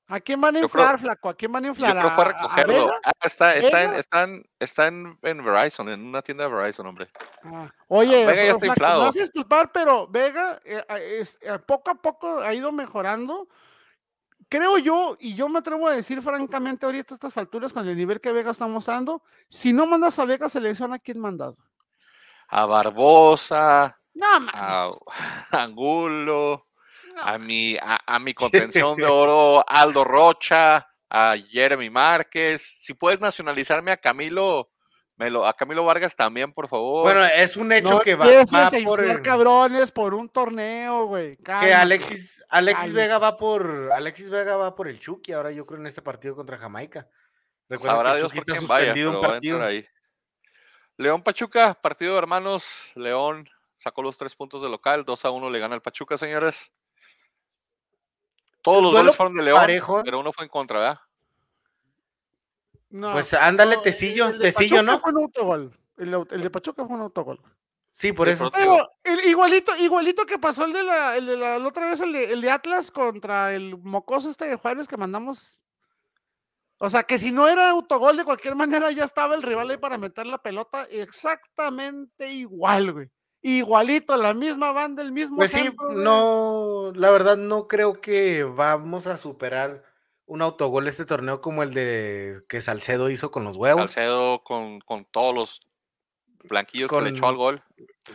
¿A quién van a Yo creo- inflar, flaco? ¿A quién van a Yo inflar? creo que fue a ¿A- a recogerlo. Ah, está, está, en, está, en, está en, en Verizon, en una tienda de Verizon, hombre. Ah, Oye, Vega ya está Flaco, inflado. Vas a disculpar, pero Vega eh, a- es- eh, poco a poco ha ido mejorando. Creo yo, y yo me atrevo a decir francamente ahorita a estas alturas, con el nivel que Vega está mostrando, si no mandas a Vega, selecciona a quién mandas. A Barbosa, No, a, a [laughs] Angulo, no. a mi, a, a mi contención de oro, Aldo Rocha, a Jeremy Márquez. Si puedes nacionalizarme a Camilo, me lo, a Camilo Vargas también, por favor. Bueno, es un hecho No que va, va a por el- cabrones por un torneo, güey. que. Alexis, Alexis. Vega va por Alexis Vega va por el Chucky, ahora yo creo en este partido contra Jamaica. Recuerda Sabrá que el Dios por quién vaya, suspendido pero un va a entrar partido. ahí. León Pachuca, partido de hermanos. León sacó los tres puntos de local, 2 a 1 le gana al Pachuca, señores. Todos El los goles fueron de León, parejo. pero uno fue en contra, ¿verdad? No, Pues ándale, no, Tecillo, el de Tecillo, ¿no? Fue un autogol. El, el de Pachuca fue un autogol. Sí, por eso. pero- el- igualito, igualito que pasó el de la, el de la, la otra vez, el de, el de Atlas contra el mocoso este de Juárez que mandamos. O sea, que si no era autogol, de cualquier manera ya estaba el rival ahí para meter la pelota exactamente igual, güey. Igualito, la misma banda, el mismo. Pues sí, güey. no, la verdad no creo que vamos a superar un autogol este torneo como el de que Salcedo hizo con los huevos. Salcedo con, con todos los blanquillos que le echó al gol.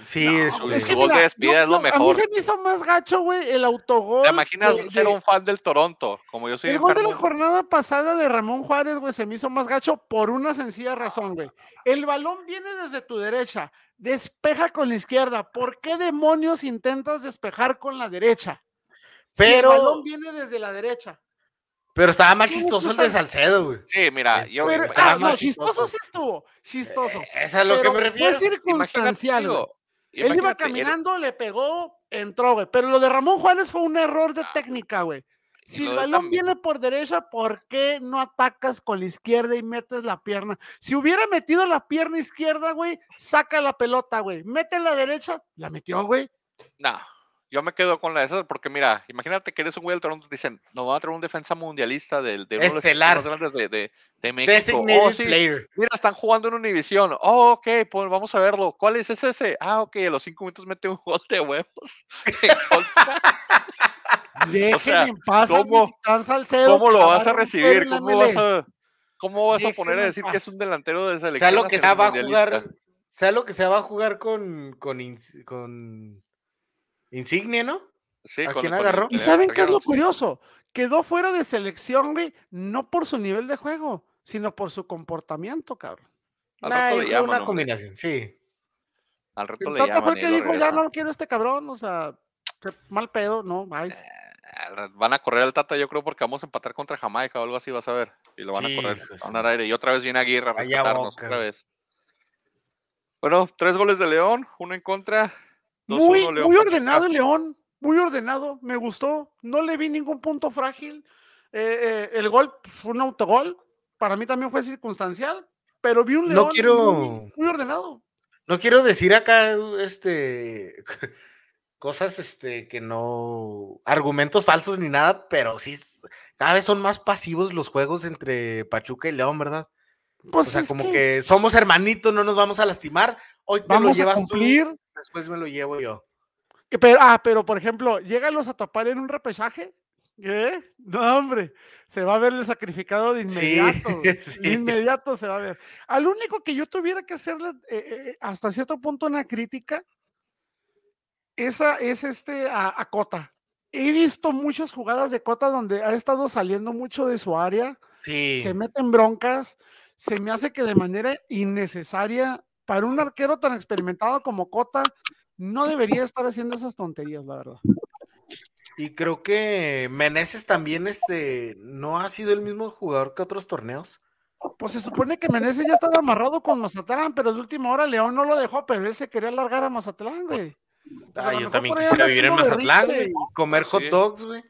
Sí, No, este, su- es su que gol de yo- es lo yo- A mejor. mí se me hizo más gacho, güey, el autogol. ¿Te imaginas de- ser de- un fan del Toronto? Como yo soy El gol de la jornada pasada de Ramón Juárez, güey, se me hizo más gacho por una sencilla razón, güey. El balón viene desde tu derecha, despeja con la izquierda. ¿Por qué demonios intentas despejar con la derecha? Pero- Si el balón viene desde la derecha. Pero estaba más chistoso el de. Salcedo, güey. Sí, mira, Es- yo. Pero, estaba ah, no, más chistoso chistoso. sí estuvo, chistoso. Eh, Es a lo que me refiero. Fue circunstancial. Güey. Él iba caminando, le pegó, entró, güey. Pero lo de Ramón Juárez fue un error de Ah. técnica, güey. Si el balón viene por derecha, ¿por qué no atacas con la izquierda y metes la pierna? Si hubiera metido la pierna izquierda, güey, saca la pelota, güey. Mete la derecha, la metió, güey. No, yo me quedo con la de esas porque mira, imagínate que eres un güey del Toronto, dicen, nos va a traer un defensa mundialista del de uno de los Estelar. más grandes de, de, de México. Oh, sí, player. Mira, están jugando en Univisión. Oh, ok, pues vamos a verlo. ¿Cuál es ¿Es ese? Ah, ok, a los cinco minutos mete un [laughs] gol de huevos. [laughs] Dejen sea, en paz ¿cómo- Salcedo, ¿Cómo lo vas va a recibir? ¿Cómo vas a, cómo vas a poner a decir que es un delantero de selección? Sea lo que va a jugar. Sea lo que sea, va a jugar con, con Insigne, ¿no? Sí, ¿A con- quién con el- agarró? ¿Y saben qué es lo curioso? Quedó fuera de selección, güey, no por su nivel de juego, sino por su comportamiento, cabrón. Al Nah, rato le llaman, una hombre. combinación, sí. Al rato El le llaman fue que lo dijo, ya no quiero este cabrón, o sea, qué mal pedo, no, bye. Ra- Van a correr al Tata, yo creo, porque vamos a empatar contra Jamaica o algo así, vas a ver. Y lo van Sí, a correr hijo de a aire. Y otra vez viene Aguirre a rescatarnos otra vez. Bueno, tres goles de León, uno en contra. 2-1 Muy, León muy ordenado el León, muy ordenado, me gustó, no le vi ningún punto frágil. Eh, eh, el gol fue un autogol, para mí también fue circunstancial, pero vi un No León quiero- muy, muy ordenado. No quiero decir acá, este, [laughs] cosas, este, que no, argumentos falsos ni nada, pero sí, cada vez son más pasivos los juegos entre Pachuca y León, ¿verdad? Pues O sea, como que que somos hermanitos, no nos vamos a lastimar. Hoy te lo vamos a llevas cumplir. tú, después me lo llevo yo. Pero, ah, pero por ejemplo, los a tapar en un repechaje. ¿Qué? No, hombre, se va a ver el sacrificado de Sí, inmediato. güey, [laughs] sí. De inmediato se va a ver. Al único que yo tuviera que hacerle eh, eh, hasta cierto punto una crítica, esa es este a, a Cota. He visto muchas jugadas de Cota donde ha estado saliendo mucho de su área, Sí. se meten broncas, se me hace que de manera innecesaria, para un arquero tan experimentado como Cota, no debería estar haciendo esas tonterías, la verdad. Y creo que Meneses también, este, no ha sido el mismo jugador que otros torneos. Pues se supone que Menezes ya estaba amarrado con Mazatlán, pero de última hora León no lo dejó, pero él se quería largar a Mazatlán, güey. Pues Ah, yo también quisiera vivir en Mazatlán, berrinche. güey, y comer hot dogs, güey.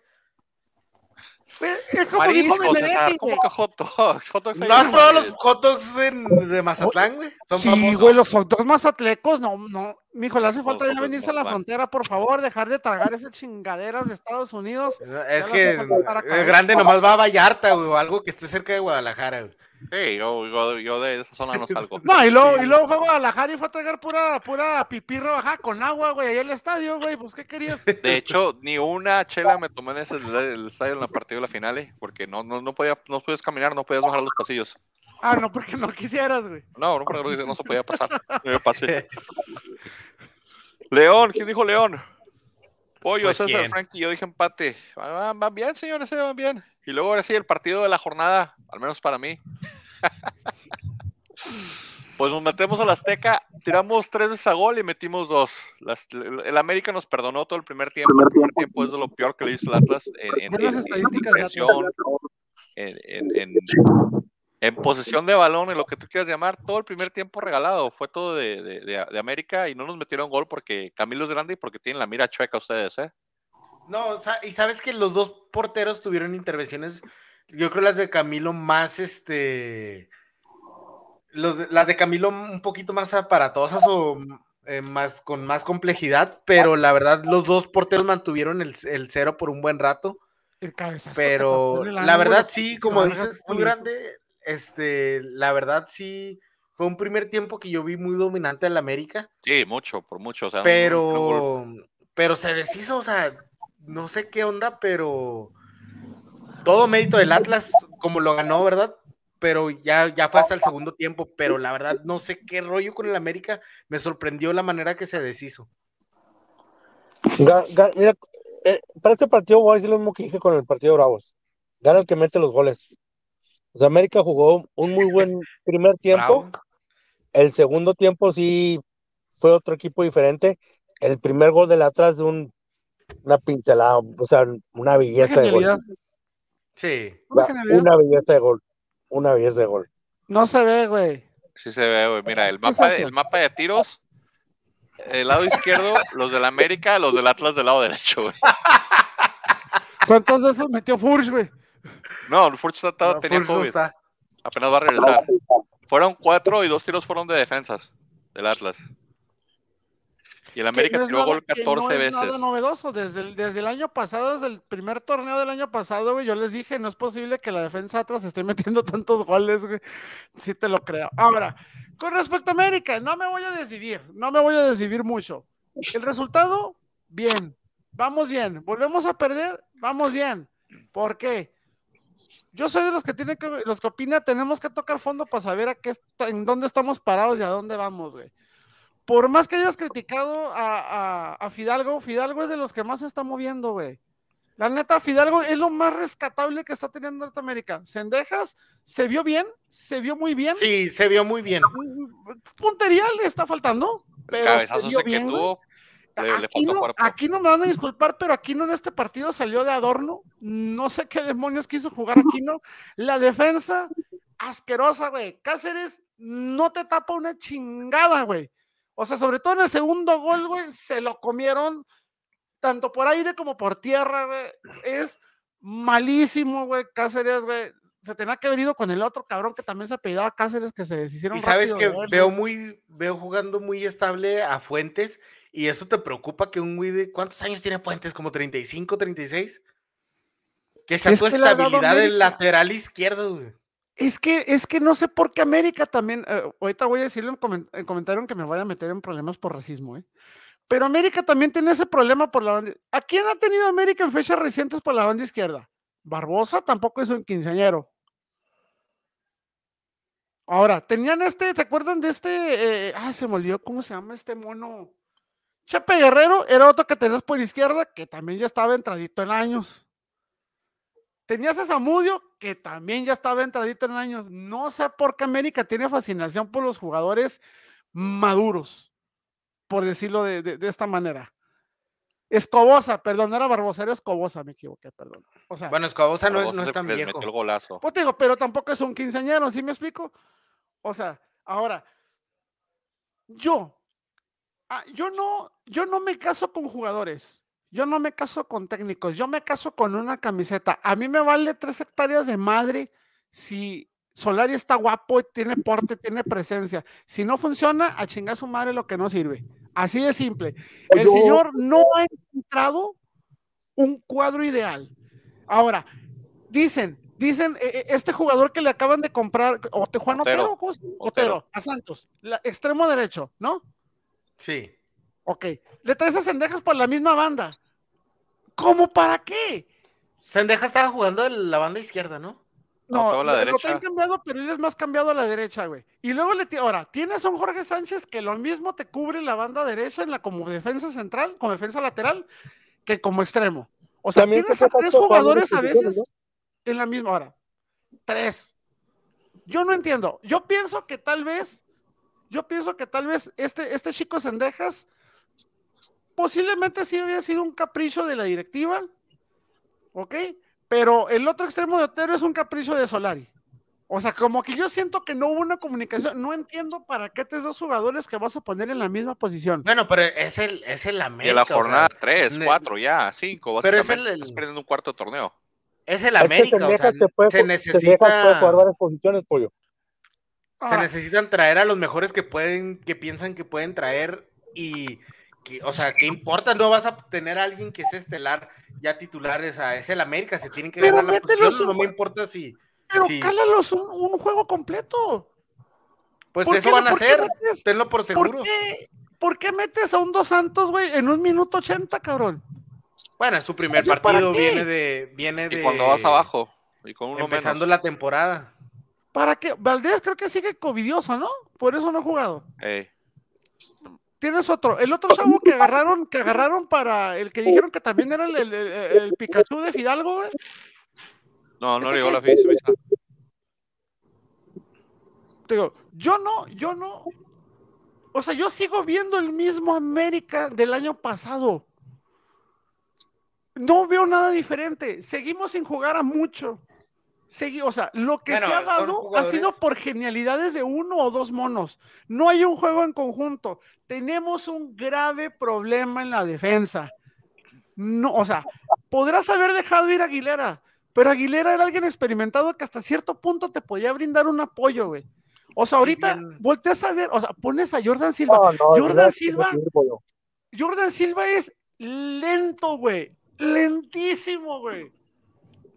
Pues, Es como Mariscos, César, ¿cómo güey. que hot dogs? Hot dogs ¿No has probado los hot dogs de, de Mazatlán, güey? Son Sí, famosos. güey, los hot dogs mazatlecos, no, no, mijo, le hace falta ya venirse a la frontera, por favor, dejar de tragar esas chingaderas de Estados Unidos. Es Ya que el grande nomás va a Vallarta, güey, o algo que esté cerca de Guadalajara, güey. Sí, yo, yo, yo de esa zona no salgo. No, y luego, Sí. y luego fue a Guadalajara y fue a tragar pura, pura pipí rebajada con agua, güey, ahí al estadio, güey, pues, ¿qué querías? De hecho, ni una chela me tomé en ese el estadio en la partida de la final, eh, porque no, no, no podía, no podías caminar, no podías bajar los pasillos. Ah, no, porque no quisieras, güey. No, no, porque no se podía pasar. Yo [laughs] me pasé. León, ¿quién dijo León? Pollo, Pues, César, ¿quién? Frankie, yo dije empate. Van, van bien, señores, eh, van bien. Y luego ahora sí, el partido de la jornada, al menos para mí. [laughs] pues nos metemos a la Azteca, tiramos tres veces a gol y metimos dos. Las- el, América nos perdonó todo el primer tiempo. El primer tiempo es de lo peor que le hizo el Atlas en, en, en- en estadísticas en, en- posesión de balón, en lo que tú quieras llamar, todo el primer tiempo regalado, fue todo de, de- de- de América y no nos metieron gol porque Camilo es grande y porque tienen la mira chueca ustedes, ¿eh? No, y sabes que los dos porteros tuvieron intervenciones, yo creo las de Camilo más, este, los las de Camilo un poquito más aparatosas o eh, más con más complejidad, pero la verdad los dos porteros mantuvieron el, el cero por un buen rato, El cabezazo pero la verdad sí, como dices tú, grande, este, la verdad sí, fue un primer tiempo que yo vi muy dominante al América. Sí, mucho, por mucho. O sea, pero pero se deshizo, o sea, no sé qué onda, pero todo mérito del Atlas, como lo ganó, ¿verdad? Pero ya, ya fue hasta el segundo tiempo, pero la verdad no sé qué rollo con el América, me sorprendió la manera que se deshizo. Mira, eh, para este partido voy a decir lo mismo que dije con el partido de Bravos. Gana el que mete los goles. O sea, América jugó un muy buen primer tiempo. Bravo. El segundo tiempo sí fue otro equipo diferente. El primer gol del Atlas de un, una pincelada, o sea, una belleza de gol. Sí. Una belleza de gol. Una belleza de gol. No se ve, güey. Sí se ve, güey. Mira, el ¿Qué es mapa, el mapa de tiros, el lado izquierdo, los del América, los del Atlas del lado derecho, güey. [laughs] ¿Cuántos de esos metió Furch, güey? No, el Furch No, tenía Furch no COVID. está. Apenas va a regresar. Fueron cuatro y dos tiros fueron de defensas del Atlas. Y el América Que no tiró nada- gol que 14 no es nada veces. novedoso. Desde el, desde el año pasado, desde el primer torneo del año pasado, güey, yo les dije, no es posible que la defensa atrás esté metiendo [laughs] tantos goles, güey. Sí te lo creo. Ahora, con respecto a América, no me voy a desvivir, no me voy a desvivir mucho. El resultado, bien. Vamos bien. Volvemos a perder, vamos bien. ¿Por qué? Yo soy de los que tienen que, los que opina, tenemos que tocar fondo para saber a qué está- en dónde estamos parados y a dónde vamos, güey por más que hayas criticado a, a- a Fidalgo, Fidalgo es de los que más se está moviendo, güey. La neta, Fidalgo es lo más rescatable que está teniendo Norteamérica. Sendejas se vio bien, se vio muy bien. Sí, se vio muy bien. Puntería le está faltando, El pero cabezazo se vio que bien, güey. tuvo, le, Aquí no, aquí no me van a disculpar, pero aquí no en este partido salió de adorno. No sé qué demonios quiso jugar aquí, ¿no? La defensa, asquerosa, güey. Cáceres no te tapa una chingada, güey. O sea, sobre todo en el segundo gol, güey, se lo comieron tanto por aire como por tierra, güey. Es malísimo, güey. Cáceres, güey. Se tenía que haber ido con el otro cabrón que también se apellidaba Cáceres, que se deshicieron Y sabes rápido que veo güey. muy, veo jugando muy estable a Fuentes y eso te preocupa que un güey de ¿cuántos años tiene Fuentes? ¿Como 35, 36? Que sea Es tu estabilidad del lateral izquierdo, güey. Es que, es que no sé por qué América también, eh, ahorita voy a decirle en, comen- en comentario en que me vaya a meter en problemas por racismo, ¿eh? Pero América también tiene ese problema por la banda. ¿A quién ha tenido América en fechas recientes por la banda izquierda? Barbosa tampoco es un quinceañero. Ahora, tenían este, ¿te acuerdan de este? eh, ah, se me olvidó cómo se llama este mono. Chepe Guerrero era otro que tenías por izquierda, que también ya estaba entradito en años. Tenías a Zamudio, que también ya estaba entradito en años. No sé por qué América tiene fascinación por los jugadores maduros, por decirlo de, de- de esta manera. Escobosa, perdón, no era Barbosa, era Escobosa, me equivoqué, perdón. O sea, Bueno, Escobosa no es, no es tan les viejo. metió el golazo. pues te digo, pero tampoco es un quinceañero, ¿sí me explico? O sea, ahora, yo, ah, yo no, yo no me caso con jugadores, yo no me caso con técnicos, yo me caso con una camiseta. A mí me vale tres hectáreas de madre si Solari está guapo, tiene porte, tiene presencia. Si no funciona, a chingar su madre lo que no sirve. Así de simple. El Yo- señor no ha encontrado un cuadro ideal. Ahora, dicen, dicen, eh, eh, este jugador que le acaban de comprar, o Juan Otero. Otero, ¿cómo se- Otero. Otero, a Santos, la- extremo derecho, ¿no? Sí. Ok, le traes a Sendejas por la misma banda. ¿Cómo para qué? Sendeja estaba jugando en la banda izquierda, ¿no? No, No, la lo, lo derecha. traen cambiado, pero él es más cambiado a la derecha, güey. Y luego le ti- ahora, tienes a un Jorge Sánchez que lo mismo te cubre la banda derecha en la como defensa central, como defensa lateral, que como extremo. O sea, También tienes a tres jugadores a veces en la misma hora. Tres. Yo no entiendo. Yo pienso que tal vez, yo pienso que tal vez este, este chico Sendejas posiblemente sí había sido un capricho de la directiva, ¿ok? Pero el otro extremo de Otero es un capricho de Solari. O sea, como que yo siento que no hubo una comunicación. No entiendo para qué te dos jugadores que vas a poner en la misma posición. Bueno, pero es el, es el América. en la o sea, jornada 3, ne- 4, ya, 5, Pero es básicamente. el- el- Estás perdiendo un cuarto de torneo. es el Es que América, o sea, te puede, se puede necesita, jugar varias posiciones, pollo. Se Ahora, necesitan traer a los mejores que pueden, que piensan que pueden traer y, que, o sea, ¿qué importa? No vas a tener a alguien que sea estelar ya titulares, a es el América, se tienen que Pero ganar la posición, no me importa si, pero sí. cálalos un, un juego completo. pues ¿Por eso qué- van a por hacer, metes- tenlo por ¿Por seguro. qué, ¿Por qué metes a un Dos Santos, güey, en un minuto ochenta, cabrón? Bueno, es su primer Oye, ¿para partido, viene de, viene Y de cuando vas abajo, y con uno empezando menos. la temporada. ¿Para qué? Valdés creo que sigue covidioso, ¿no? Por eso no ha jugado. Ey, Tienes otro. El otro chavo que agarraron, que agarraron para el que dijeron que también era el, el- el- el Pikachu de Fidalgo, güey. No, no ¿Ese llegó la visa. Te Digo, yo no, yo no. O sea, yo sigo viendo el mismo América del año pasado. No veo nada diferente. Seguimos sin jugar a mucho. Segui- o sea, lo que Bueno, se ha dado ha sido por genialidades de uno o dos monos. No hay un juego en conjunto. Tenemos un grave problema en la defensa. No, o sea, podrás haber dejado ir a Aguilera, pero Aguilera era alguien experimentado que hasta cierto punto te podía brindar un apoyo, güey. O sea, ahorita volteas a ver, o sea, pones a Jordan Silva. No, no, Jordan Silva-. Jordan Silva es lento, güey. Lentísimo, güey.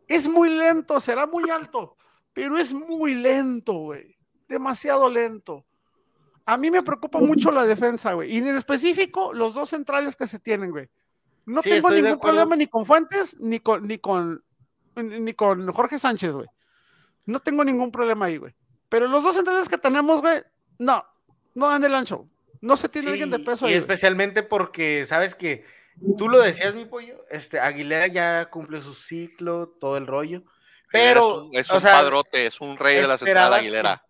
Es muy lento, será muy alto, pero es muy lento, güey. Demasiado lento. A mí me preocupa mucho la defensa, güey. Y en específico, los dos centrales que se tienen, güey. No Sí, tengo ningún problema ni con Fuentes, ni con, ni con, ni con Jorge Sánchez, güey. No tengo ningún problema ahí, güey. Pero los dos centrales que tenemos, güey, no, no dan el ancho. No se tiene Sí, alguien de peso y ahí. güey. especialmente porque, sabes que tú lo decías, mi pollo, este, Aguilera ya cumplió su ciclo, todo el rollo. Pero, es un, es o un sea, padrote, es un rey de la central esperabas Aguilera.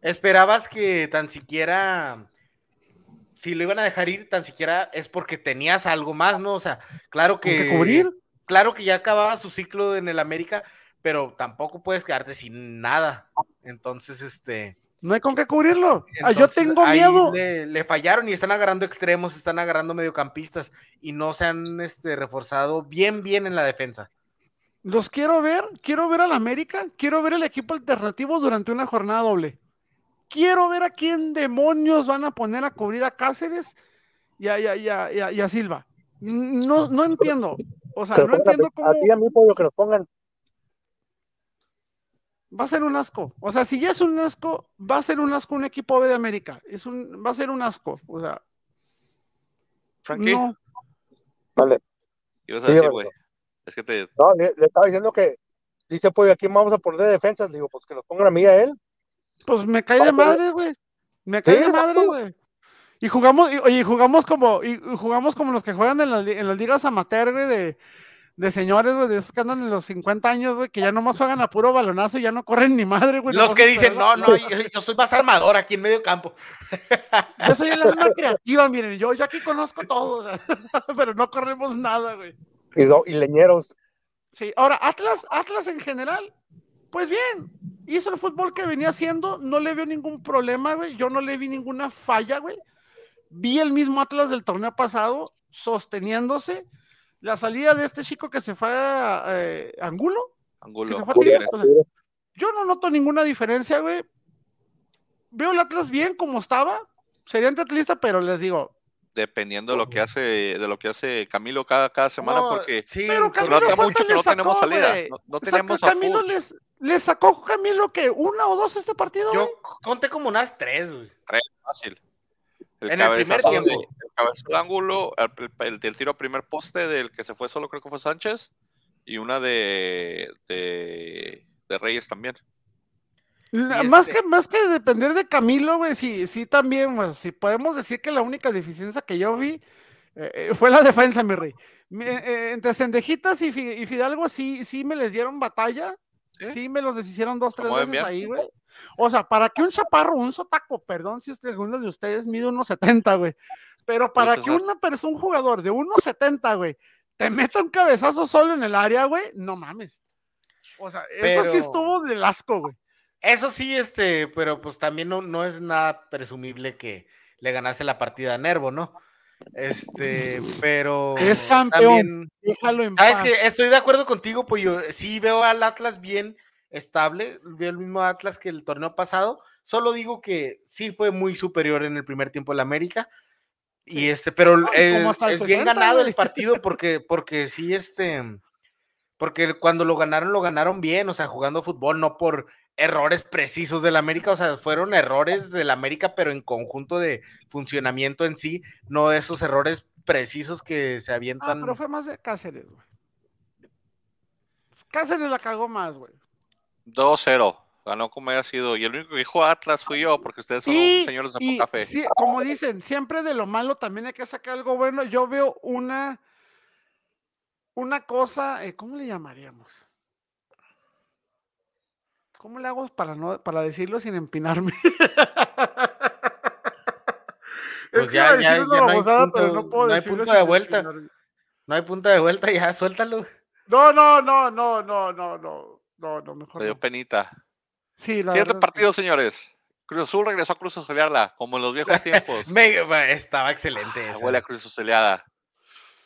esperabas que tan siquiera, si lo iban a dejar ir, tan siquiera es porque tenías algo más, ¿no? O sea, claro ¿Con que, qué cubrir? claro que ya acababa su ciclo en el América, pero tampoco puedes quedarte sin nada. Entonces, este. No hay con qué cubrirlo. Ah, yo tengo miedo. Le, le fallaron y están agarrando extremos, están agarrando mediocampistas y no se han este, reforzado bien, bien en la defensa. Los quiero ver, quiero ver al América, quiero ver el equipo alternativo durante una jornada doble. Quiero ver a quién demonios van a poner a cubrir a Cáceres y a, y a- y a- y a- y a Silva. No, no entiendo. O sea, no entiendo a, cómo a ti y a mí, pollo, que nos pongan. Va a ser un asco. O sea, si ya es un asco, va a ser un asco un equipo B de América. Es un, va a ser un asco. O sea, Frankie, no. Vale. ¿qué ibas a Sí, decir, güey? Es que te. No, le, le estaba diciendo que dice, pollo, aquí vamos a poner de defensas. Digo, pues que nos pongan a mí a él. Pues me cae de madre, güey. Me cae Sí, de madre, güey. Y jugamos, y, oye, y jugamos como, y jugamos como los que juegan en las, li- en las ligas amateur, güey, de, de señores, güey, de esos que andan en los 50 años, güey, que ya nomás juegan a puro balonazo y ya no corren ni madre, güey. Los que dicen, no, no, yo, yo soy más armador aquí en medio campo. [laughs] Yo soy el alma [laughs] creativa, miren, yo, yo aquí conozco todo, [laughs] pero no corremos nada, güey. Y leñeros. Sí, ahora, Atlas, Atlas en general, pues bien, hizo el fútbol que venía haciendo, no le veo ningún problema, güey, yo no le vi ninguna falla, güey. Vi el mismo Atlas del torneo pasado sosteniéndose. La salida de este chico que se fue a eh, Angulo, que Angulo. se fue a Tigres, Tigres. o sea, yo no noto ninguna diferencia, güey. Veo el Atlas bien como estaba, sería antiatlista, pero les digo, Dependiendo de lo que hace, de lo que hace Camilo cada, cada semana, No, porque sí, Pero Camilo, nota ¿cuánto mucho que no tenemos salida. güey? No, no tenemos a Camilo les, les sacó Camilo que una o dos este partido, yo conté como unas tres, güey. Fácil. El En el primer de- tiempo. el cabezazo de ángulo, el, el- el tiro a primer poste del que se fue solo, creo que fue Sánchez, y una de, de, de Reyes también. La- Más, este- que, más que depender de Camilo, güey, sí, sí también, güey, si podemos decir que la única deficiencia que yo vi eh, eh, fue la defensa, mi rey. Mi- eh, entre Cendejitas y, Fi- y Fidalgo sí, sí me les dieron batalla, ¿Sí? sí me los deshicieron dos, tres veces bien. ahí, güey. O sea, para que un chaparro, un sotaco, perdón si es que alguno de ustedes mide unos 70, güey, pero para que una persona, un jugador de unos 70, güey, te meta un cabezazo solo en el área, güey, no mames. O sea, eso sí estuvo del asco, güey. Eso sí, este, pero pues también no, no es nada presumible que le ganase la partida a Nervo, ¿no? Este, [laughs] pero Es campeón. también- Déjalo en Sabes paz. que estoy de acuerdo contigo, pues yo sí veo al Atlas bien estable, veo el mismo Atlas que el torneo pasado, solo digo que sí fue muy superior en el primer tiempo el América. Y este, pero No, y eh, como hasta el es bien 60, ganado el partido [laughs] porque, porque sí, este, porque cuando lo ganaron, lo ganaron bien, o sea, jugando fútbol, no por errores precisos del América, o sea, fueron errores del América, pero en conjunto de funcionamiento en sí, no de esos errores precisos que se Ah, avientan. pero fue más de Cáceres, güey. Cáceres la cagó más, güey. 2-0. Ganó como haya sido. Y el único que dijo Atlas fui yo, porque ustedes son Y, señores de y poca fe. sí, como dicen, siempre de lo malo también hay que sacar algo bueno. Yo veo una, una cosa, eh, ¿cómo le llamaríamos? ¿Cómo le hago para no, para decirlo sin empinarme? [laughs] Pues Es que ya, ya, ya no hay punto- pero no puedo no hay punto de vuelta. No hay punto de vuelta, ya, suéltalo. No, no, no, no, no, no, no. No, no, mejor Le dio no. penita. Sí, la Siguiente que- partido, señores. Cruz Azul regresó a Cruz Azulearla, como en los viejos [laughs] tiempos. Me- estaba excelente. Ah. Huele a Cruz Azuleada.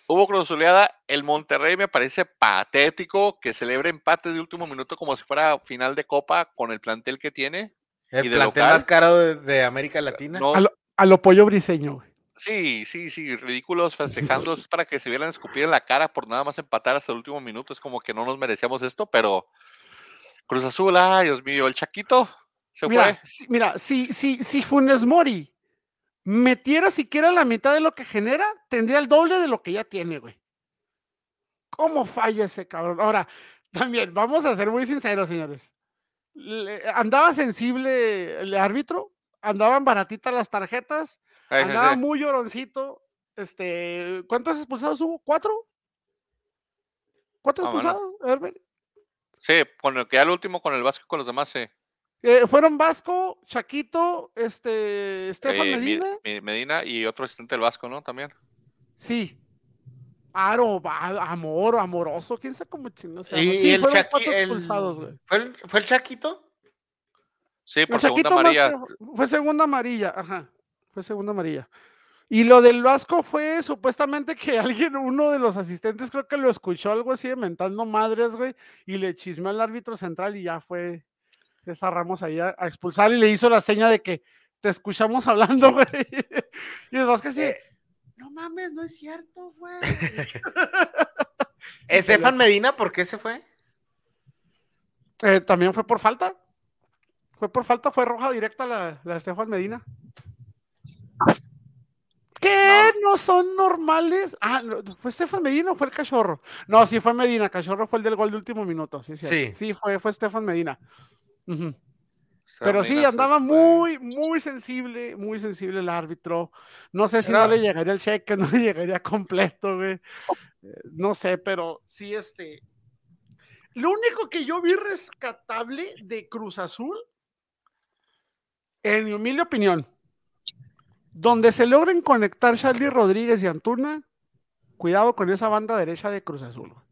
Hubo Cruz Azuleada. El Monterrey me parece patético que celebre empates de último minuto como si fuera final de Copa con el plantel que tiene. y El de plantel local. más caro de, de América Latina. No, A lo, a lo pollo briseño, sí, sí, sí, ridículos festejando. [laughs] es para que se vieran escupir en la cara por nada más empatar hasta el último minuto. Es como que no nos merecíamos esto, pero Cruz Azul, ay, Dios mío, el Chaquito se Mira, fue. si, mira, si, si, si Funes Mori metiera siquiera la mitad de lo que genera, tendría el doble de lo que ya tiene, güey. ¿Cómo falla ese cabrón? Ahora, también, vamos a ser muy sinceros, señores. Andaba sensible el árbitro, andaban baratitas las tarjetas, Ay, andaba muy lloroncito. Este, ¿cuántos expulsados hubo? ¿Cuatro? ¿Cuántos Ah, bueno. expulsados? A ver, ven. Sí, con el que ya el último con el Vasco y con los demás, sí. Eh, fueron Vasco, Chaquito, este, Estefan Eh, Medina. Mi- Medina y otro asistente del Vasco, ¿no? También. Sí. Aro, amor, amoroso, quién sabe cómo chingados se Y, Sí, el fueron Chaqui, cuatro el- expulsados, güey. ¿fue, el, ¿Fue el Chaquito? Sí, El por segunda amarilla. que- fue segunda amarilla, ajá. Fue segunda amarilla. Y lo del Vasco fue supuestamente que [laughs] alguien, uno de los asistentes, creo que lo escuchó algo así, mentando madres, güey, y le chismeó al árbitro central y ya fue César Ramos ahí a, a expulsar y le hizo la seña de que te escuchamos [laughs] hablando, güey. Y el Vasco así, Eh. no mames, no es cierto, güey. [laughs] Estefan Medina, ¿por qué se fue? Eh, También fue por falta. Fue por falta, fue roja directa la, la Estefan Medina. ¿Qué? No. son normales. Ah, ¿fue Estefan Medina o fue el cachorro? No, sí fue Medina. Cachorro fue el del gol de último minuto. Sí, sí. Sí. Sí, fue, fue Estefan Medina. Pero sí, andaba muy, muy sensible, muy sensible el árbitro. No sé si Era- no le llegaría el cheque, [laughs] no le llegaría completo, güey. Eh, No sé, pero sí, este. Lo único que yo vi rescatable de Cruz Azul, en mi humilde opinión, donde se logren conectar Charlie Rodríguez y Antuna, cuidado con esa banda derecha de Cruz Azul. güey.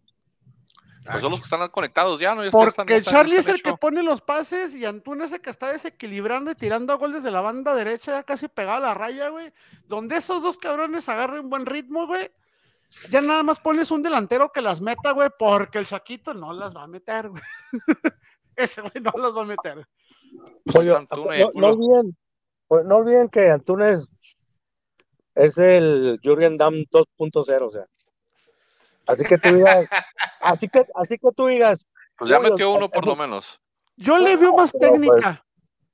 Pues son los que están conectados ya, ¿no? Ya Porque están- están- Charlie es el que pone los pases y Antuna es el que está desequilibrando y tirando a gol desde la banda derecha, ya casi pegado a la raya, güey. Donde esos dos cabrones agarren buen ritmo, güey. Ya nada más pones un delantero que las meta, güey, porque el Chaquito no las va a meter, güey. [laughs] Ese güey no las va a meter. Pues Oye, Antuna no, olviden, pues, no olviden que Antuna es, es el Jürgen Damm 2.0, o sea. Así que tú digas, así que, así que tú digas, Pues ya metió uno por lo menos. Yo le veo más pero, pues, técnica.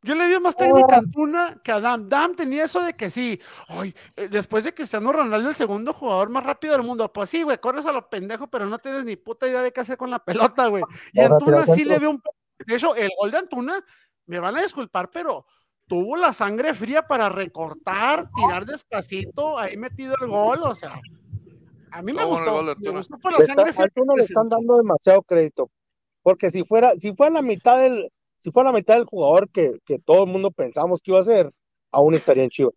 Yo le veo más técnica a Antuna que a Dam. Dam tenía eso de que sí. Ay, eh, después de Cristiano Ronaldo, el segundo jugador más rápido del mundo. Pues sí, güey, corres a lo pendejo, pero no tienes ni puta idea de qué hacer con la pelota, güey. Y Antuna sí le veo un De hecho, el gol de Antuna, me van a disculpar, pero tuvo la sangre fría para recortar, tirar despacito, ahí metido el gol, o sea. A mí me gustó. Me gustó por la está- sangre le están dando demasiado crédito. Porque si fuera, si fuera la mitad del, si fuera la mitad del jugador que, que todo el mundo pensamos que iba a ser, aún estaría en Chivas.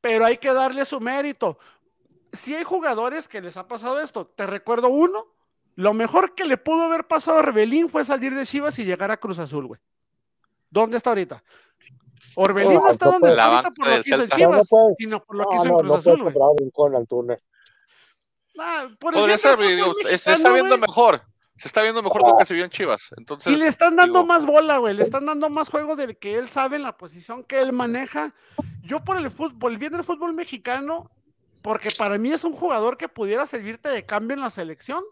pero hay que darle su mérito. Si hay jugadores que les ha pasado esto, te recuerdo uno, lo mejor que le pudo haber pasado a Orbelín fue salir de Chivas y llegar a Cruz Azul, güey. ¿Dónde está ahorita? Orbelín No, no está donde está La ahorita por lo que hizo en Celta. No, no Chivas, sino por lo No, que hizo no, en Cruz no Azul, güey. comprar un con Antuna. Ah, por el Podría ser, digo, se está viendo mejor. Se está viendo mejor lo que se vio en Chivas. Entonces, Y le están dando digo, más bola, güey. Le están dando más juego del que él sabe en la posición que él maneja. Yo por el fútbol, el bien del fútbol mexicano, porque para mí es un jugador que pudiera servirte de cambio en la selección.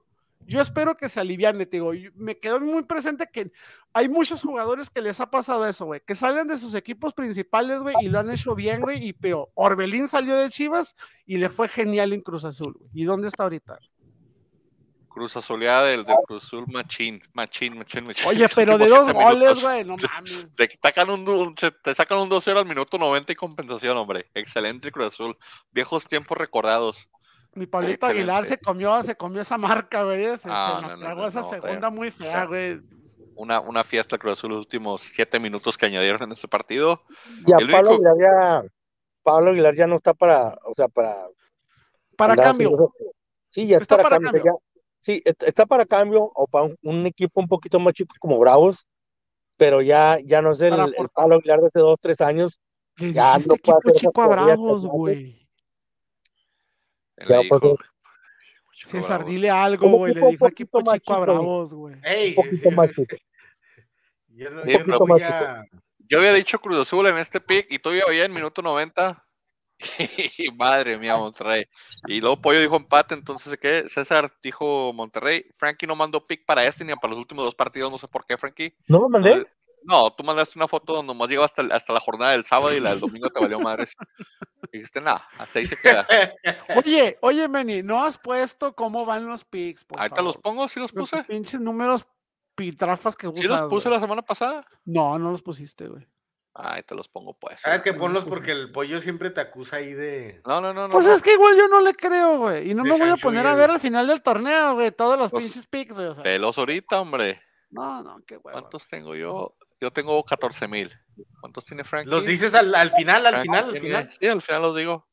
Yo espero que se aliviane, te digo. Me quedó muy presente que hay muchos jugadores que les ha pasado eso, güey. Que salen de sus equipos principales, güey, y lo han hecho bien, güey. Y peor, Orbelín salió de Chivas y le fue genial en Cruz Azul, güey. ¿Y dónde está ahorita? Cruz Azuleada del, del Cruz Azul Machín, Machín, Machín, Machín. Oye, [laughs] pero de dos goles, güey, no mames. Te sacan un, te sacan un 2-0 al minuto 90 y compensación, hombre. Excelente Cruz Azul. Viejos tiempos recordados. Mi Pablito Aguilar se comió, se comió esa marca, güey. Se, se Ah, la no, no, tragó no, esa no, segunda muy fea, güey. Una, una fiesta Cruz Azul los últimos 7 minutos que añadieron en ese partido. Y a El Pablo único- Aguilar ya, Pablo Aguilar ya no está para, o sea, para. Para cambio. Sí, ya Está está, para, para cambio. cambio. ya- sí, est- está para cambio o para un, un equipo un poquito más chico como Bravos, pero ya, ya no es el. Pablo Aguilar de hace dos, tres años. Ya no puede equipo hacer chico a Bravos, güey. Ya, dijo, pues, César, Bravos. dile algo, Un güey. Le dijo equipo poquito más chico a chico, güey. Bravos, güey. Ey, Un poquito [laughs] más chico. yo no, Sí, yo no pero- voy a... Yo había dicho Cruz Azul en este pick y todavía había en minuto 90. [laughs] Y madre mía, Monterrey. Y luego Pollo dijo empate, entonces ¿qué? César dijo Monterrey. Frankie no mandó pick para este ni para los últimos dos partidos, no sé por qué, Frankie. ¿No lo mandé? No, tú mandaste una foto donde nomás llegó hasta, hasta la jornada del sábado y la del domingo te valió madres. Dijiste, nada, hasta ahí se queda. [laughs] Oye, oye, Meni, ¿no has puesto cómo van los picks? por Ahorita los pongo, sí los Los puse. pinches números pitrafas que usas. Sí los puse la semana pasada. No, no los pusiste, güey. Ay, te los pongo pues. ¿Sabes que Ponlos porque el pollo siempre te acusa ahí de... No, no, no, no. Pues no. es que igual yo no le creo, güey. Y no De me voy a poner a ver al final del torneo, güey, todos los Pues, pinches picks, güey. o sea, Pelos ahorita, hombre. no, no, qué huevo. ¿Cuántos tengo yo? Yo tengo 14 mil. ¿Cuántos tiene Frankie? Los dices al, al final, al Frankie final, al tiene- final. Sí, al final los digo.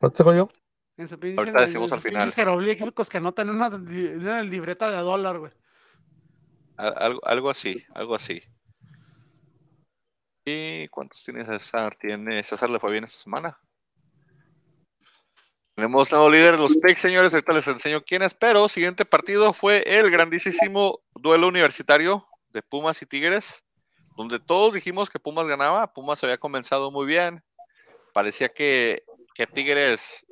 ¿No tengo yo? En su pinche, Ahorita decimos al final. pinches jeroglíficos que no tienen una, una libreta de dólar, güey. Algo, algo así, algo así. ¿Y cuántos tiene César? Tiene, César le fue bien esta semana. Tenemos nuevo líder de los picks, señores. Ahorita les enseño quién es. Pero siguiente partido fue el grandísimo duelo universitario de Pumas y Tigres, donde todos dijimos que Pumas ganaba. Pumas había comenzado muy bien. Parecía que, que Tigres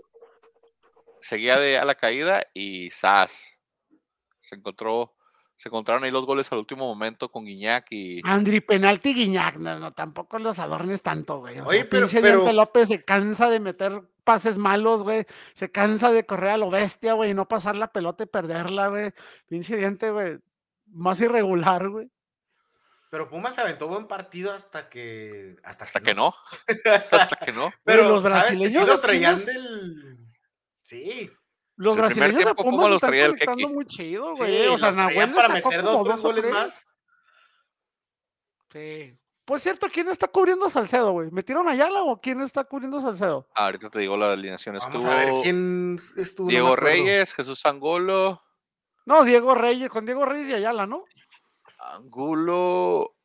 seguía de a la caída y ¡zas! Se encontró, se encontraron ahí los goles al último momento con Guiñac y Andri, penalti Guiñac, no, no, tampoco los adornes tanto, güey. O Oye, sea, pero- pinche pero- Diente López se cansa de meter pases malos, güey. Se cansa de correr a lo bestia, güey, y no pasar la pelota y perderla, güey. Pinche Diente, güey, más irregular, güey. Pero Pumas se aventó buen partido hasta que... Hasta, hasta que no, [laughs] hasta que no. Pero los los ¿sabes que sí brasileños, los traían Pumas- del... Sí. Los El primer brasileños de tiempo, Pumas Pumas los están el muy chido, Sí, güey. o sea, Nahuel para sacó meter como dos, tres dos goles tres. más. Sí. Por cierto, ¿quién está cubriendo a Salcedo, güey? ¿Metieron a Ayala o quién está cubriendo a Salcedo? Ah, ahorita te digo la alineación. Vamos Estuvo a ver quién estuvo. Diego. Reyes, Jesús Angolo, No, Diego Reyes, con Diego Reyes y Ayala, ¿no? Angulo.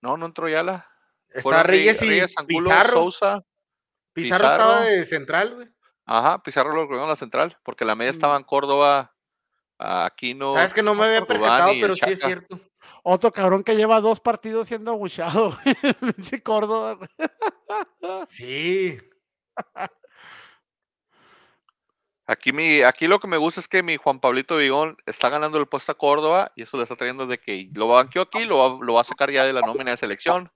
No, no entró Yala. Está Reyes y Angulo, Pizarro. Sousa. Pizarro estaba de central, güey. Ajá, Pizarro lo corrió en la central, porque la media Mm. estaba en Córdoba, Aquino. Sabes que no me había percatado, pero sí es cierto. Otro cabrón que lleva dos partidos siendo abuchado, [laughs] güey. Pinche Córdoba. Sí. [laughs] Aquí, mi, aquí lo que me gusta es que mi Juan Pablito Vigón está ganando el puesto a Córdoba y eso le está trayendo de que lo banqueó aquí, lo va, lo va a sacar ya de la nómina de selección.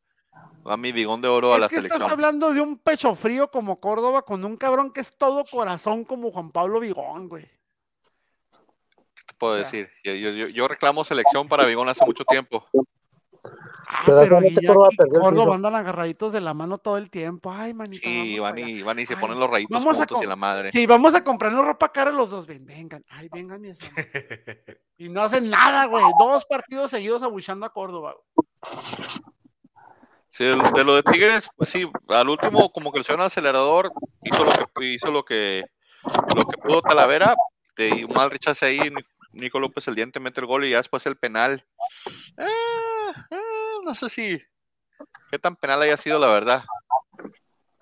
Va mi Vigón de oro a la que estás selección. hablando de un pecho frío como Córdoba con un cabrón que es todo corazón como Juan Pablo Vigón, güey. ¿Qué te puedo o sea. decir? Yo, yo- yo- yo reclamo selección para Vigón hace mucho tiempo. Ah, Pero pero Córdoba y perdió el Córdoba andan agarraditos de la mano todo el tiempo. Ay, manita. Sí, van y, van y se Ay, ponen los rayitos vamos a juntos y la madre. Sí, vamos a comprarnos ropa cara los dos. Ven, vengan. Ay, vengan, mi. [laughs] Y no hacen nada, güey. Dos partidos seguidos abuchando a Córdoba. güey. Sí, de, lo- de Tigres, pues sí, al último como que le suena acelerador, hizo lo que hizo lo que lo que pudo Talavera, de un mal rechace ahí, Ni- Nico López el diente mete el gol y ya después el penal. Ah, ah, no sé si qué tan penal haya sido la verdad.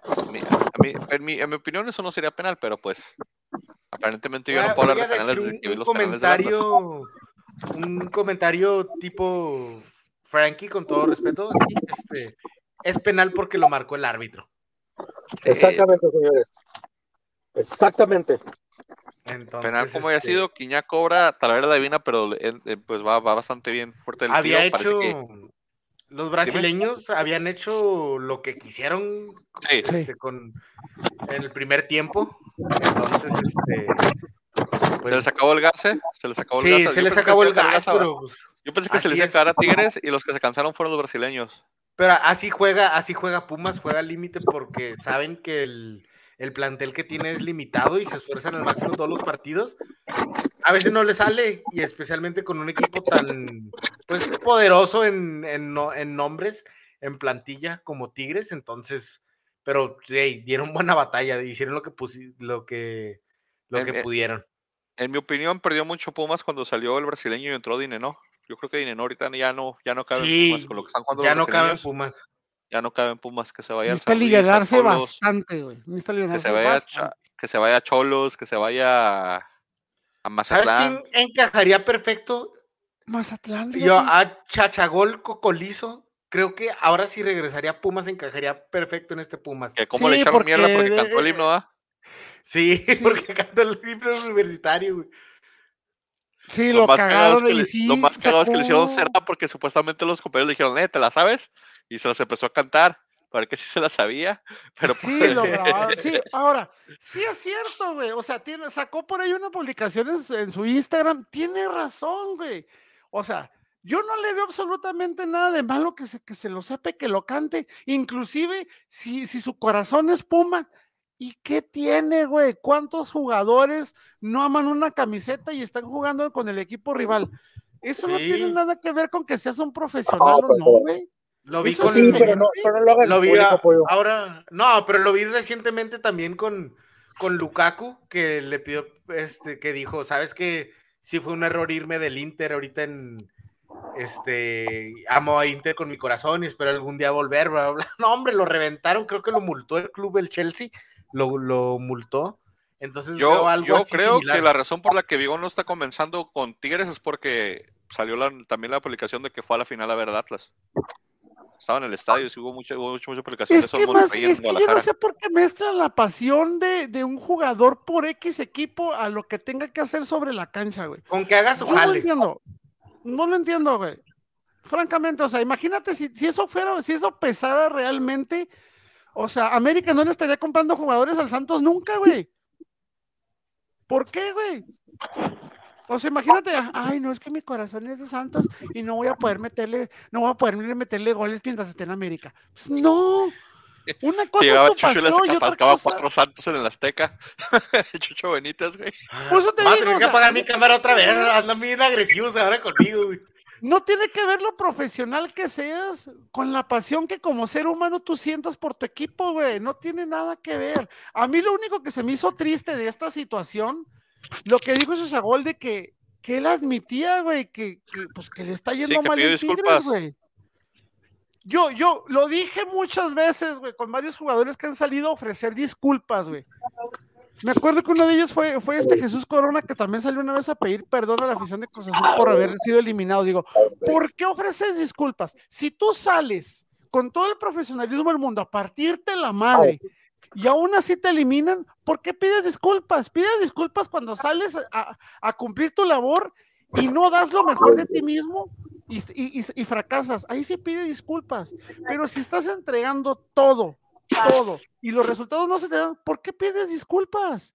A mí- a mí- en, mi, en mi opinión eso no sería penal, pero pues aparentemente yo no puedo hablar de penales un, que vi un los penales del Atlas. comentario, un comentario tipo Frankie, con todo respeto. sí, este, es penal porque lo marcó el árbitro. Exactamente, señores. Exactamente. Entonces, Penal como haya este, sido, Quiñá cobra, Talavera la divina, pero él, eh, pues va, va bastante bien fuerte el había parece hecho. que- Los brasileños habían hecho lo que quisieron Sí. este, con en el primer tiempo. Entonces, este. se pues, les acabó el gas, ¿eh? Se les acabó el sí, gas. se Yo les pensé que acabó se el gas, pero, pues, Yo pensé que se les iba a acabar a es. Tigres y los que se cansaron fueron los brasileños. pero así juega, así juega Pumas, juega al límite porque saben que el, el plantel que tiene es limitado y se esfuerzan al máximo en todos los partidos. A veces no le sale, y especialmente con un equipo tan pues poderoso en, en no- en nombres. en plantilla como Tigres, entonces, pero hey, dieron buena batalla, hicieron lo que lo que lo En- que en- pudieron. En mi opinión, perdió mucho Pumas cuando salió el brasileño y entró Dineno. Yo creo que Dineno ahorita ya no, ya no cabe en Sí, Pumas con lo que están jugando ya los no caben brasileños, Pumas. Ya no cabe en Pumas, que se vaya al Necesita San Luis, a liberarse Cholos, bastante, güey. Necesita que liberarse se vaya a bastante. Que se vaya a Cholos, que se vaya a ¿Sabes Mazatlán. quién encajaría perfecto? Mazatlán, Yo a Chachagol Cocolizo, creo que ahora sí regresaría a Pumas, encajaría perfecto en este Pumas. Que cómo le Sí, echaron mierda porque, porque cantó el himno, ¿ah? Sí, [laughs] porque canta el libro universitario, güey. Sí, Lo lo más cagado que le, sí lo más cagado es que le hicieron cerda porque supuestamente los compañeros le dijeron, eh, ¿te la sabes? Y se las empezó a cantar. Para que sí se la sabía, [laughs] pero Sí, lo grabaron. Sí, [laughs] ahora, sí es cierto, güey. O sea, tiene, sacó por ahí una publicación en, su- Instagram. Tiene razón, güey. O sea, yo no le veo absolutamente nada de malo que se, que se lo sepa y que lo cante. Inclusive, si, si su corazón es Puma. ¿Y qué tiene, güey? ¿Cuántos jugadores no aman una camiseta y están jugando con el equipo rival? Eso no tiene nada que ver con que seas un profesional o no, güey. Lo vi Eso con sí, Sí, pero no, pero no lo hagas lo vi público, a- pollo. ahora, no, pero lo vi recientemente también con, con Lukaku, que le pidió, este, que dijo, sabes que sí fue un error irme del Inter ahorita en, este, amo a Inter con mi corazón y espero algún día volver, bla, bla, bla. [laughs] No, hombre, lo reventaron, creo que lo multó el club, el Chelsea, lo, lo multó. Entonces veo Yo, algo yo así creo similar. que la razón por la que Vigo no está comenzando con Tigres es porque salió la- también la publicación de que fue a la final a ver Atlas. Estaba en el estadio, sí hubo mucha, hubo mucha, mucha publicación de Es eso que, más, es que yo no sé por qué mezclan la pasión de, de un jugador por X equipo a lo que tenga que hacer sobre la cancha, güey. Con que haga su no lo entiendo. No lo entiendo, güey. Francamente, o sea, imagínate si, si eso fuera, si eso pesara realmente, o sea, América no le estaría comprando jugadores al Santos nunca, güey. ¿Por qué, güey? O sea, imagínate, ay, no, es que mi corazón es de Santos y no voy a poder meterle, no voy a poder meterle goles mientras esté en América. Pues no. Una [laughs] cosa Llegaba es tu Chucho y le pasión y cosa- cuatro santos en el Azteca. [laughs] Chucho Benítez, güey. Por eso te Va a digo, tener o que sea, apagar mi cámara otra vez, andan bien agresivos ahora conmigo, güey. No tiene que ver lo profesional que seas con la pasión que como ser humano tú sientas por tu equipo, güey. No tiene nada que ver. A mí lo único que se me hizo triste de esta situación, lo que dijo Shagol de que, que él admitía, güey, que, que, pues, que le está yendo que mal en Tigres, güey. Yo, yo lo dije muchas veces, güey, con varios jugadores que han salido a ofrecer disculpas, güey. Me acuerdo que uno de ellos fue, fue este Jesús Corona, que también salió una vez a pedir perdón a la afición de Cruz Azul por haber sido eliminado. Digo, ¿por qué ofreces disculpas? Si tú sales con todo el profesionalismo del mundo a partirte la madre y aún así te eliminan, ¿por qué pides disculpas? Pides disculpas cuando sales a, cumplir tu labor y no das lo mejor de ti mismo y- y- y fracasas. Ahí sí pide disculpas. Pero si estás entregando todo, todo, y los resultados no se te dan, ¿por qué pides disculpas?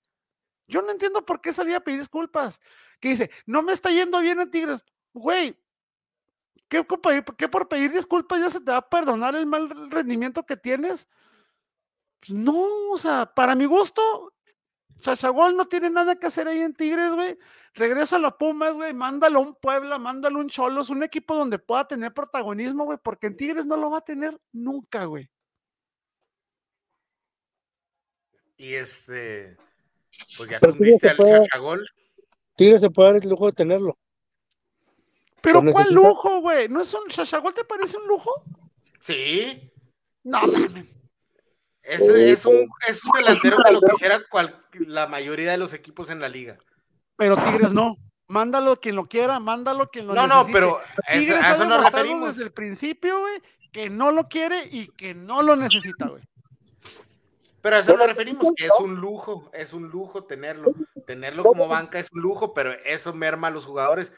Yo no entiendo por qué salía a pedir disculpas. Que dice, no me está yendo bien en Tigres. Güey, ¿qué, qué por pedir disculpas ya se te va a perdonar el mal rendimiento que tienes? Pues no, o sea, para mi gusto, Chachagol no tiene nada que hacer ahí en Tigres, güey. Regresa a Pumas, güey. Mándalo a un Puebla, mándalo a un Cholos, un equipo donde pueda tener protagonismo, güey, porque en Tigres no lo va a tener nunca, güey. Y este, pues ya Pero tuviste Tigres al se puede- Chachagol. Tigres se puede dar el lujo de tenerlo. Pero ¿cuál necesita. lujo, güey? ¿No es un Chachagol te parece un lujo? Sí, No, mames. es, es, un, es un delantero que lo quisiera cual- la mayoría de los equipos en la liga. Pero Tigres no. Mándalo quien lo quiera, mándalo quien lo No, no, pero eso- Tigres a ha eso nos demostrado referimos. desde el principio, güey, que no lo quiere y que no lo necesita, güey. Pero a eso nos referimos, que es un lujo, es un lujo tenerlo. Tenerlo como banca es un lujo, pero eso merma a los jugadores.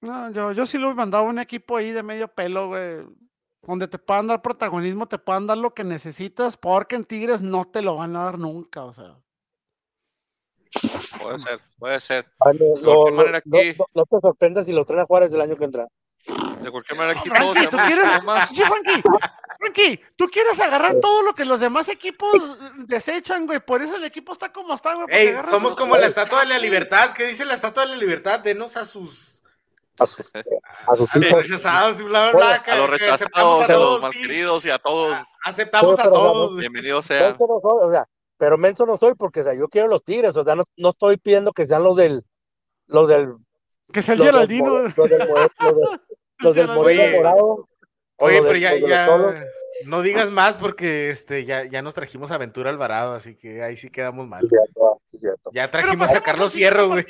No, yo, yo sí lo he mandado a un equipo ahí de medio pelo, güey. Donde te puedan dar protagonismo, te puedan dar lo que necesitas, porque en Tigres no te lo van a dar nunca, o sea. Puede ser, puede ser. Vale, cualquier lo- lo- aquí- no- no te sorprendas si lo traen a Juárez el año que entra. De cualquier manera, aquí todos Frankie, ¿tú quieres, Frankie, Frankie, tú quieres agarrar todo lo que los demás equipos [laughs] desechan, güey. Por eso el equipo está como está, güey. Ey, somos como la estatua de la libertad. ¿Qué dice la estatua de la libertad? Denos a sus a sus, a sus A hijos. rechazados, bla, bla, bla, A los rechazados, aceptamos a los todos, más sí. queridos y a todos. Aceptamos a Pero todos. güey. Bienvenidos sean. Menso no soy, o sea, pero menso no soy porque o sea, yo quiero los tigres, o sea, no, no estoy pidiendo que sean los del, los del, Que sea el los del, Geraldino. los del, los del- [laughs] los del morado. Oye, pero ya, ya, no digas más porque este, ya, ya nos trajimos a Aventura Alvarado, así que ahí sí quedamos mal. Sí, cierto, sí, cierto. Ya trajimos a pasemos Carlos Fierro, güey.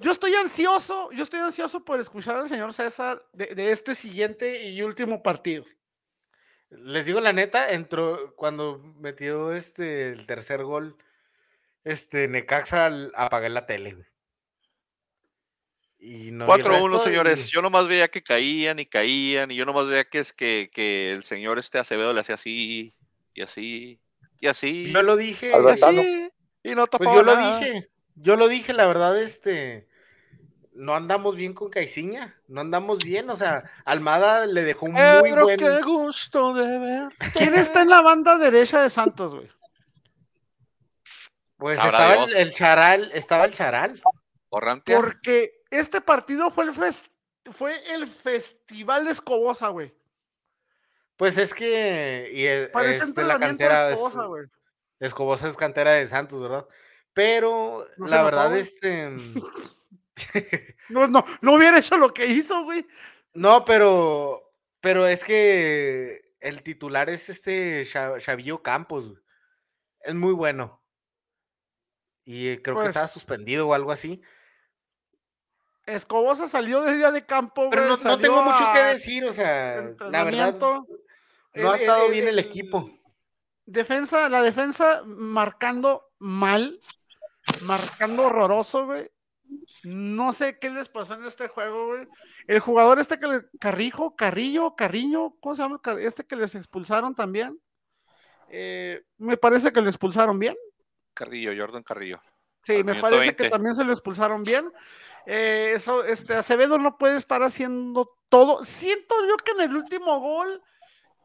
yo estoy ansioso, yo estoy ansioso por escuchar al señor César de, de este siguiente y último partido. Les digo la neta, entró cuando metió este el tercer gol, este Necaxa al- apagué la tele. güey. Y no vi el 4-1, resto señores. y- Yo nomás veía que caían y caían, y yo nomás veía que es que, que el señor este Acevedo le hacía así, y así, y así. Yo lo dije. y así, y no Pues tapaba yo lo dije, yo lo dije, la verdad, este, no andamos bien con Caiciña, no andamos bien, o sea, Almada le dejó un muy Pero buen, qué gusto de ver. ¿Quién está en la banda derecha de Santos, güey? pues Sabrá estaba el, el charal, estaba el charal. Porque este partido fue el, fue el festival de Escobosa, güey. pues es que, y el- Parece es de la entrenamiento de cantera, es- Escobosa, güey. Escobosa es cantera de Santos, ¿verdad? Pero No la verdad, este, [laughs] [laughs] No, no, no hubiera hecho lo que hizo, güey. no, pero, pero es que el titular es este Xa- Xavillo Campos, güey. es muy bueno. Y eh, creo Pues que estaba suspendido o algo así. Escobosa salió de día de campo, Pero güey, no, tengo mucho que decir, o sea, la verdad, no ha El- estado el- bien el el- equipo. Defensa, la defensa marcando mal, marcando horroroso, güey. No sé qué les pasó en este juego, güey. El jugador este que le, Carrijo, Carrillo, Carrillo, ¿cómo se llama? Este que les expulsaron también. Eh, me parece que lo expulsaron bien. Carrillo, Jordan Carrillo. Sí, me parece que 20. también se lo expulsaron bien. Eh, eso, este, Acevedo no puede estar haciendo todo. Siento yo que en el último gol,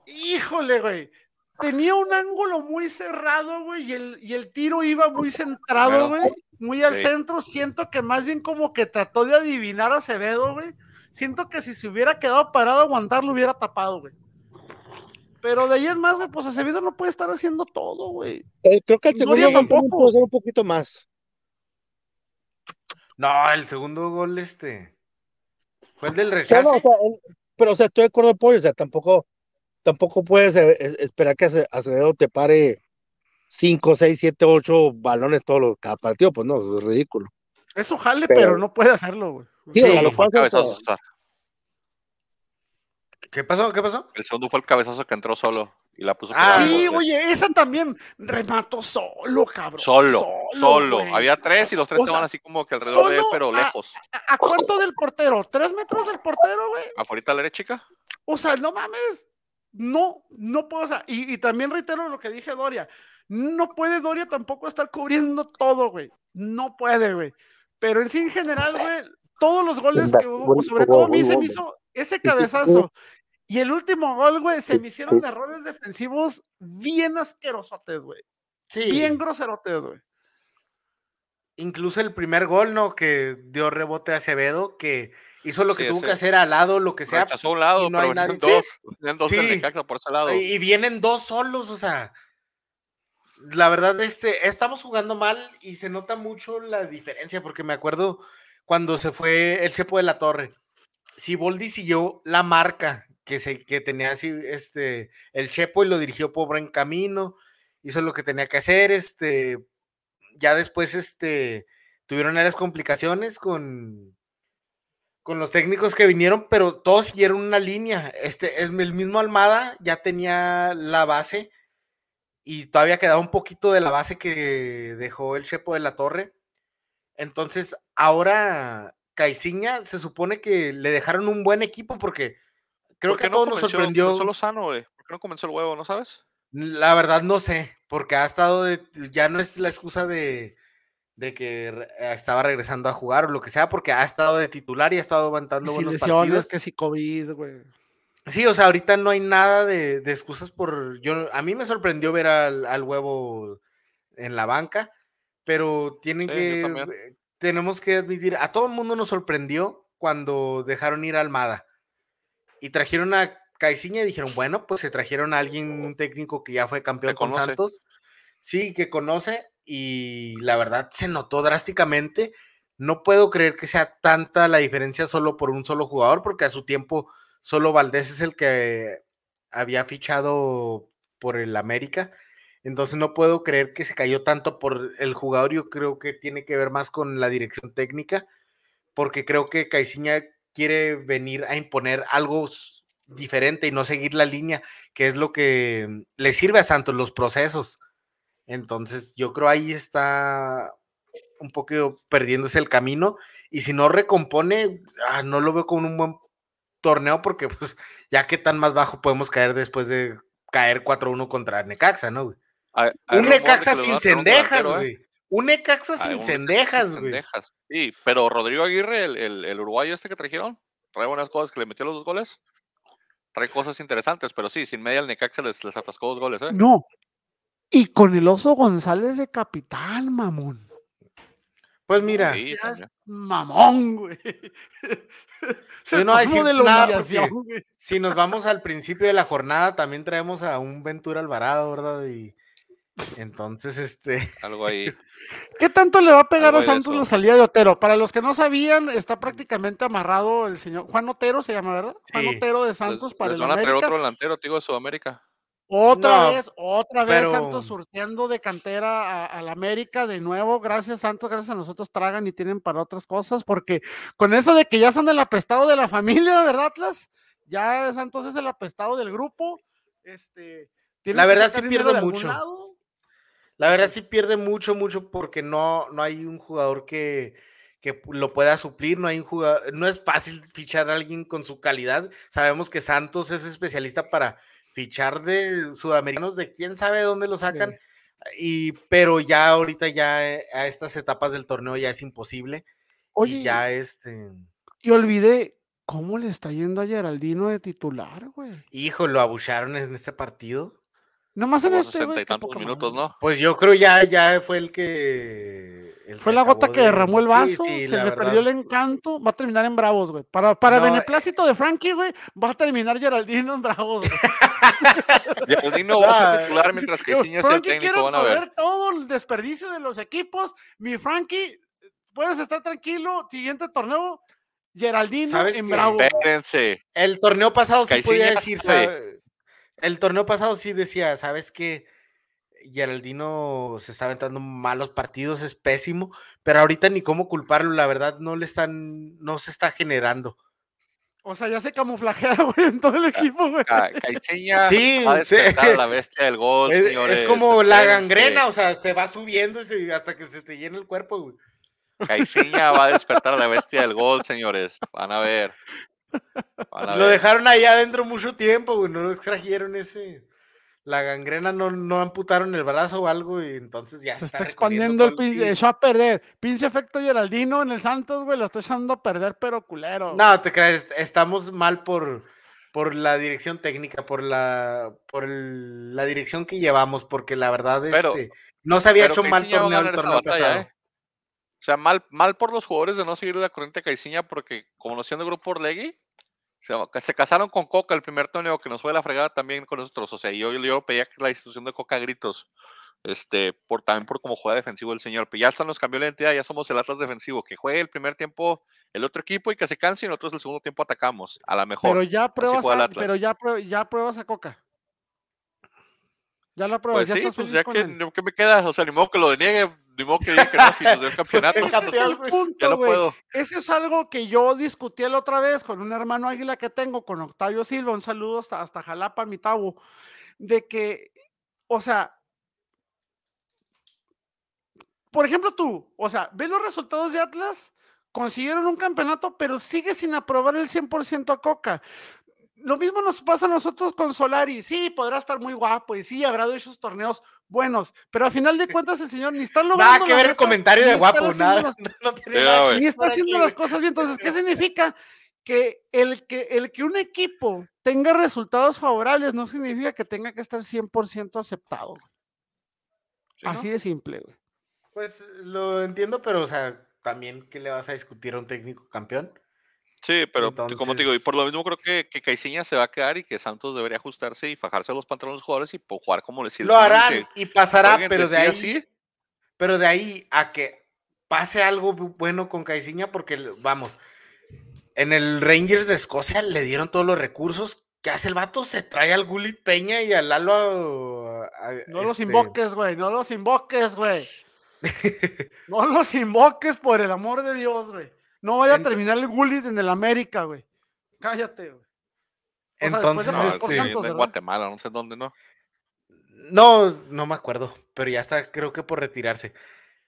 híjole, güey, tenía un ángulo muy cerrado, güey, y el, y el tiro iba muy centrado, güey, muy al Sí. centro. Siento que más bien como que trató de adivinar a Acevedo, güey. Siento que si se hubiera quedado parado a aguantar, lo hubiera tapado, güey. Pero de ahí en más, güey, pues Acevedo no puede estar haciendo todo, güey. Eh, creo que el segundo tampoco. pudo ser un poquito más. No, el segundo gol, este, fue el del rechace. no, o sea, en- pero, o sea, estoy de acuerdo, Pollo, o sea, tampoco, tampoco puedes eh, es- esperar que Ace- Acevedo te pare 5, 6, 7, 8 balones todos los, cada partido, pues no, eso es ridículo. Es su jale, Pero- pero no puede hacerlo, güey. Sí, Sí, lo Fue el puede hacer, cabezazo, ¿Qué pasó? ¿Qué pasó? el segundo fue el cabezazo que entró solo y la puso Ah, Sí, oye, esa también remató solo, cabrón. Solo, solo. Había tres y los tres O sea, estaban así como que alrededor de él, pero a- lejos. ¿A, a cuánto del portero? ¿Tres metros del portero, güey? ¿Afuera la derecha, chica? O sea, no mames. No, no puedo. O sea, y, y también reitero lo que dije Doria. No puede Doria tampoco estar cubriendo todo, güey. No puede, güey. Pero en sí, en general, güey, todos los goles que hubo, sobre todo a mí se me hizo ese cabezazo. Y el último gol, güey, se me hicieron errores defensivos bien asquerosotes, güey. Sí. Bien groserotes, güey. Incluso el primer gol, ¿no? Que dio rebote a Acevedo, que hizo lo que Sí, tuvo que hacer al lado, lo que sea. Rechazó a un lado, y no hay pero venían nadie. dos. Venían dos del por ese lado. Y vienen dos solos, o sea. La verdad, este, estamos jugando mal y se nota mucho la diferencia, porque me acuerdo cuando se fue el Chepo de la Torre. Si Boldi siguió la marca que, se, que tenía así, este, el Chepo y lo dirigió por buen camino, hizo lo que tenía que hacer, este, ya después, este, tuvieron varias complicaciones con, con los técnicos que vinieron, pero todos siguieron una línea. Este es el mismo Almada, ya tenía la base y todavía quedaba un poquito de la base que dejó el Chepo de la Torre. Entonces, ahora Caiciña se supone que le dejaron un buen equipo porque creo ¿Por que no todos nos sorprendió. comenzó Lozano, güey? ¿Por qué no comenzó el huevo, no sabes? La verdad no sé, porque ha estado de, ya no es la excusa de, de que eh, estaba regresando a jugar o lo que sea, porque ha estado de titular y ha estado aguantando Si buenos lesiones, partidos. que si COVID, güey. Sí, o sea, ahorita no hay nada de, de excusas por. Yo, a mí me sorprendió ver al, al huevo en la banca, pero tienen Sí, que. eh, Tenemos que admitir, a todo el mundo nos sorprendió cuando dejaron ir a Almada y trajeron a Caiciña y dijeron, bueno, pues se trajeron a alguien, un técnico que ya fue campeón con conoce. Santos, sí, que conoce y la verdad se notó drásticamente. No puedo creer que sea tanta la diferencia solo por un solo jugador, porque a su tiempo solo Valdés es el que había fichado por el América. Entonces no puedo creer que se cayó tanto por el jugador. Yo creo que tiene que ver más con la dirección técnica, porque creo que Caiciña quiere venir a imponer algo diferente y no seguir la línea, que es lo que mm, le sirve a Santos, los procesos. Entonces yo creo ahí está un poco perdiéndose el camino y si no recompone, ah, no lo veo como un buen torneo porque pues ya que tan más bajo podemos caer después de caer 4-1 contra Necaxa, ¿no? güey? Hay- hay Un Necaxa sin cendejas, güey. Un Necaxa Hay sin un cendejas, sin güey. cendejas. Sí, pero Rodrigo Aguirre, el, el, el uruguayo este que trajeron, trae buenas cosas que le metió los dos goles. Trae cosas interesantes, pero sí, sin media el Necaxa les, les atascó dos goles, ¿eh? No. Y con el oso González de capitán, mamón. Pues mira, Sí, Seas también. mamón, güey. [laughs] Yo no voy a decir de nada si nos vamos al principio de la jornada, también traemos a un Ventura Alvarado, ¿verdad? Y entonces, este, [laughs] Algo ahí. ¿Qué tanto le va a pegar a Santos la salida de Otero? Para los que no sabían, está prácticamente amarrado el señor Juan Otero, se llama, ¿verdad? Juan. Otero de Les, Santos para les el van a traer otro delantero, tío, de Sudamérica. Otra No, vez, otra vez pero- Santos surtiendo de cantera a- al América de nuevo. Gracias, Santos, gracias a nosotros tragan y tienen para otras cosas, porque con eso de que ya son el apestado de la [laughs] familia, ¿verdad, Atlas? Ya Santos es el apestado del grupo. Este, La verdad sí algún mucho. lado. La verdad sí pierde mucho, mucho porque no, no hay un jugador que, que lo pueda suplir, no hay un jugador, no es fácil fichar a alguien con su calidad. Sabemos que Santos es especialista para fichar de sudamericanos de quién sabe dónde lo sacan. Y, pero ya ahorita ya eh, a estas etapas del torneo ya es imposible. Oye, y ya este, y olvidé cómo le está yendo a Geraldino de titular, güey. hijo, lo abucharon en este partido. Nomás en este, sesenta güey. y qué tantos poca minutos, madre. ¿no? Pues yo creo ya, ya fue el que. el Fue que la gota que de- derramó el vaso, sí, se le perdió el encanto, va a terminar en Bravos, güey. Para, para No, eh beneplácito de Frankie, güey, va a terminar Geraldino en Bravos, güey. [laughs] Geraldino va a ser titular mientras que Ciña es el técnico, van a ver. todo el desperdicio de los equipos. Mi Frankie, puedes estar tranquilo, siguiente torneo, Geraldino ¿Sabes en qué? Bravos. Espérense. El torneo pasado sí podía decir, el torneo pasado sí decía, ¿sabes qué? Geraldino se está aventando malos partidos, es pésimo, pero ahorita ni cómo culparlo, la verdad no le están, no se está generando. O sea, ya se camuflajea, [laughs] güey, en todo el equipo, güey. Ca- Caixinha Sí, va a sí. despertar a la [laughs] bestia del gol, Es, señores. es como la gangrena, o sea, se va subiendo y se- hasta que se te llena el cuerpo, güey. Caixinha va a despertar a la bestia del gol, señores. Van a ver. Lo dejaron ahí adentro mucho tiempo, güey, no lo extrajeron ese. La gangrena no, no amputaron el brazo o algo y entonces ya Se está recorriendo expandiendo el pinche, echó a perder. Pinche efecto Geraldino en el Santos, güey, lo está echando a perder, pero culero. No, te crees, estamos mal por, por la dirección técnica, por la por el- la dirección que llevamos, porque la verdad Pero- este, no se había hecho mal torneo el torneo batalla, pasado. ¿eh? O sea, mal, mal por los jugadores de no seguir la corriente de Caixinha porque conociendo el grupo Orlegui, se, se casaron con Coca el primer torneo que nos fue la fregada también con nosotros. O sea, yo, yo pedía que la institución de Coca a gritos. Este, por, también por cómo juega defensivo el señor. Pero ya hasta nos cambió la identidad, ya somos el Atlas defensivo, que juegue el primer tiempo el otro equipo y que se canse y nosotros el segundo tiempo atacamos. A la mejor. pero ya pruebas, a, pero ya, prue- ya pruebas a Coca. Ya la pruebas, Pues ya sí, pues ya que. ¿qué me queda? O sea, ni modo que lo deniegue, ni modo que diga que no, si nos dio el [laughs] campeonato. Ese es el punto, Ya no puedo. Ese es algo que yo discutí la otra vez con un hermano águila que tengo, con Octavio Silva, un saludo hasta, hasta Jalapa, mi tabo, de que, o sea, por ejemplo tú, o sea, ves los resultados de Atlas, consiguieron un campeonato, pero sigue sin aprobar el 100% a Coca. Lo mismo nos pasa a nosotros con Solari. Sí, podrá estar muy guapo y sí, habrá hecho torneos buenos, pero a final de cuentas el señor ni está logrando Nada que ver el comentario de guapo, nada. las- [laughs] no tiene nada ni está haciendo aquí, las cosas bien. Entonces, ¿qué [laughs] significa? Que el, que el que un equipo tenga resultados favorables no significa que tenga que estar 100% aceptado. Así de simple, güey. Pues lo entiendo, pero o sea, también, ¿qué le vas a discutir a un técnico campeón? Sí, pero como te digo, y por lo mismo creo que, que Caiciña se va a quedar y que Santos debería ajustarse y fajarse los pantalones a los jugadores y jugar como le si el Lo harán dice, y pasará, "Jueguen pero de ahí, así, así". pero de ahí a que pase algo bu- bueno con Caiciña, porque vamos, en el Rangers de Escocia le dieron todos los recursos. ¿Qué hace el vato? Se trae al Gullit Peña y al Lalo. a- a- No los este, invoques, güey. No los invoques, güey. [laughs] No los invoques por el amor de Dios, güey. No vaya a terminar el Gullit en el América, güey. Cállate, güey. sea, Entonces, No, sí, este, Santos, en. Guatemala, no sé dónde, ¿no? no, no me acuerdo, pero ya está, creo que por retirarse.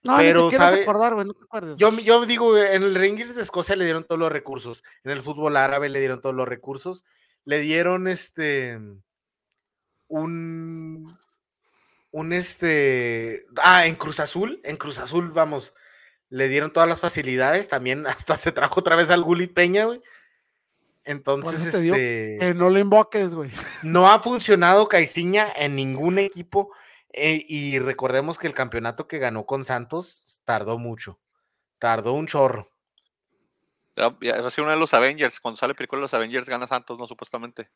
No, Pero, ni te ¿sabe? acordar, güey. No te acuerdes. Yo, yo digo, en el Rangers de Escocia le dieron todos los recursos. En el fútbol árabe le dieron todos los recursos. Le dieron este. Un. Un este. Ah, en Cruz Azul. En Cruz Azul, vamos. Le dieron todas las facilidades. También [laughs] hasta se trajo otra vez al Gulit Peña, güey. Entonces, este. Que no lo invoques, güey. No ha funcionado Caiciña en ningún equipo. eh, y recordemos que el campeonato que ganó con Santos tardó mucho. Tardó un chorro. Ya, ya va a ser uno de los Avengers. Cuando sale película de los Avengers gana Santos, ¿no? Supuestamente.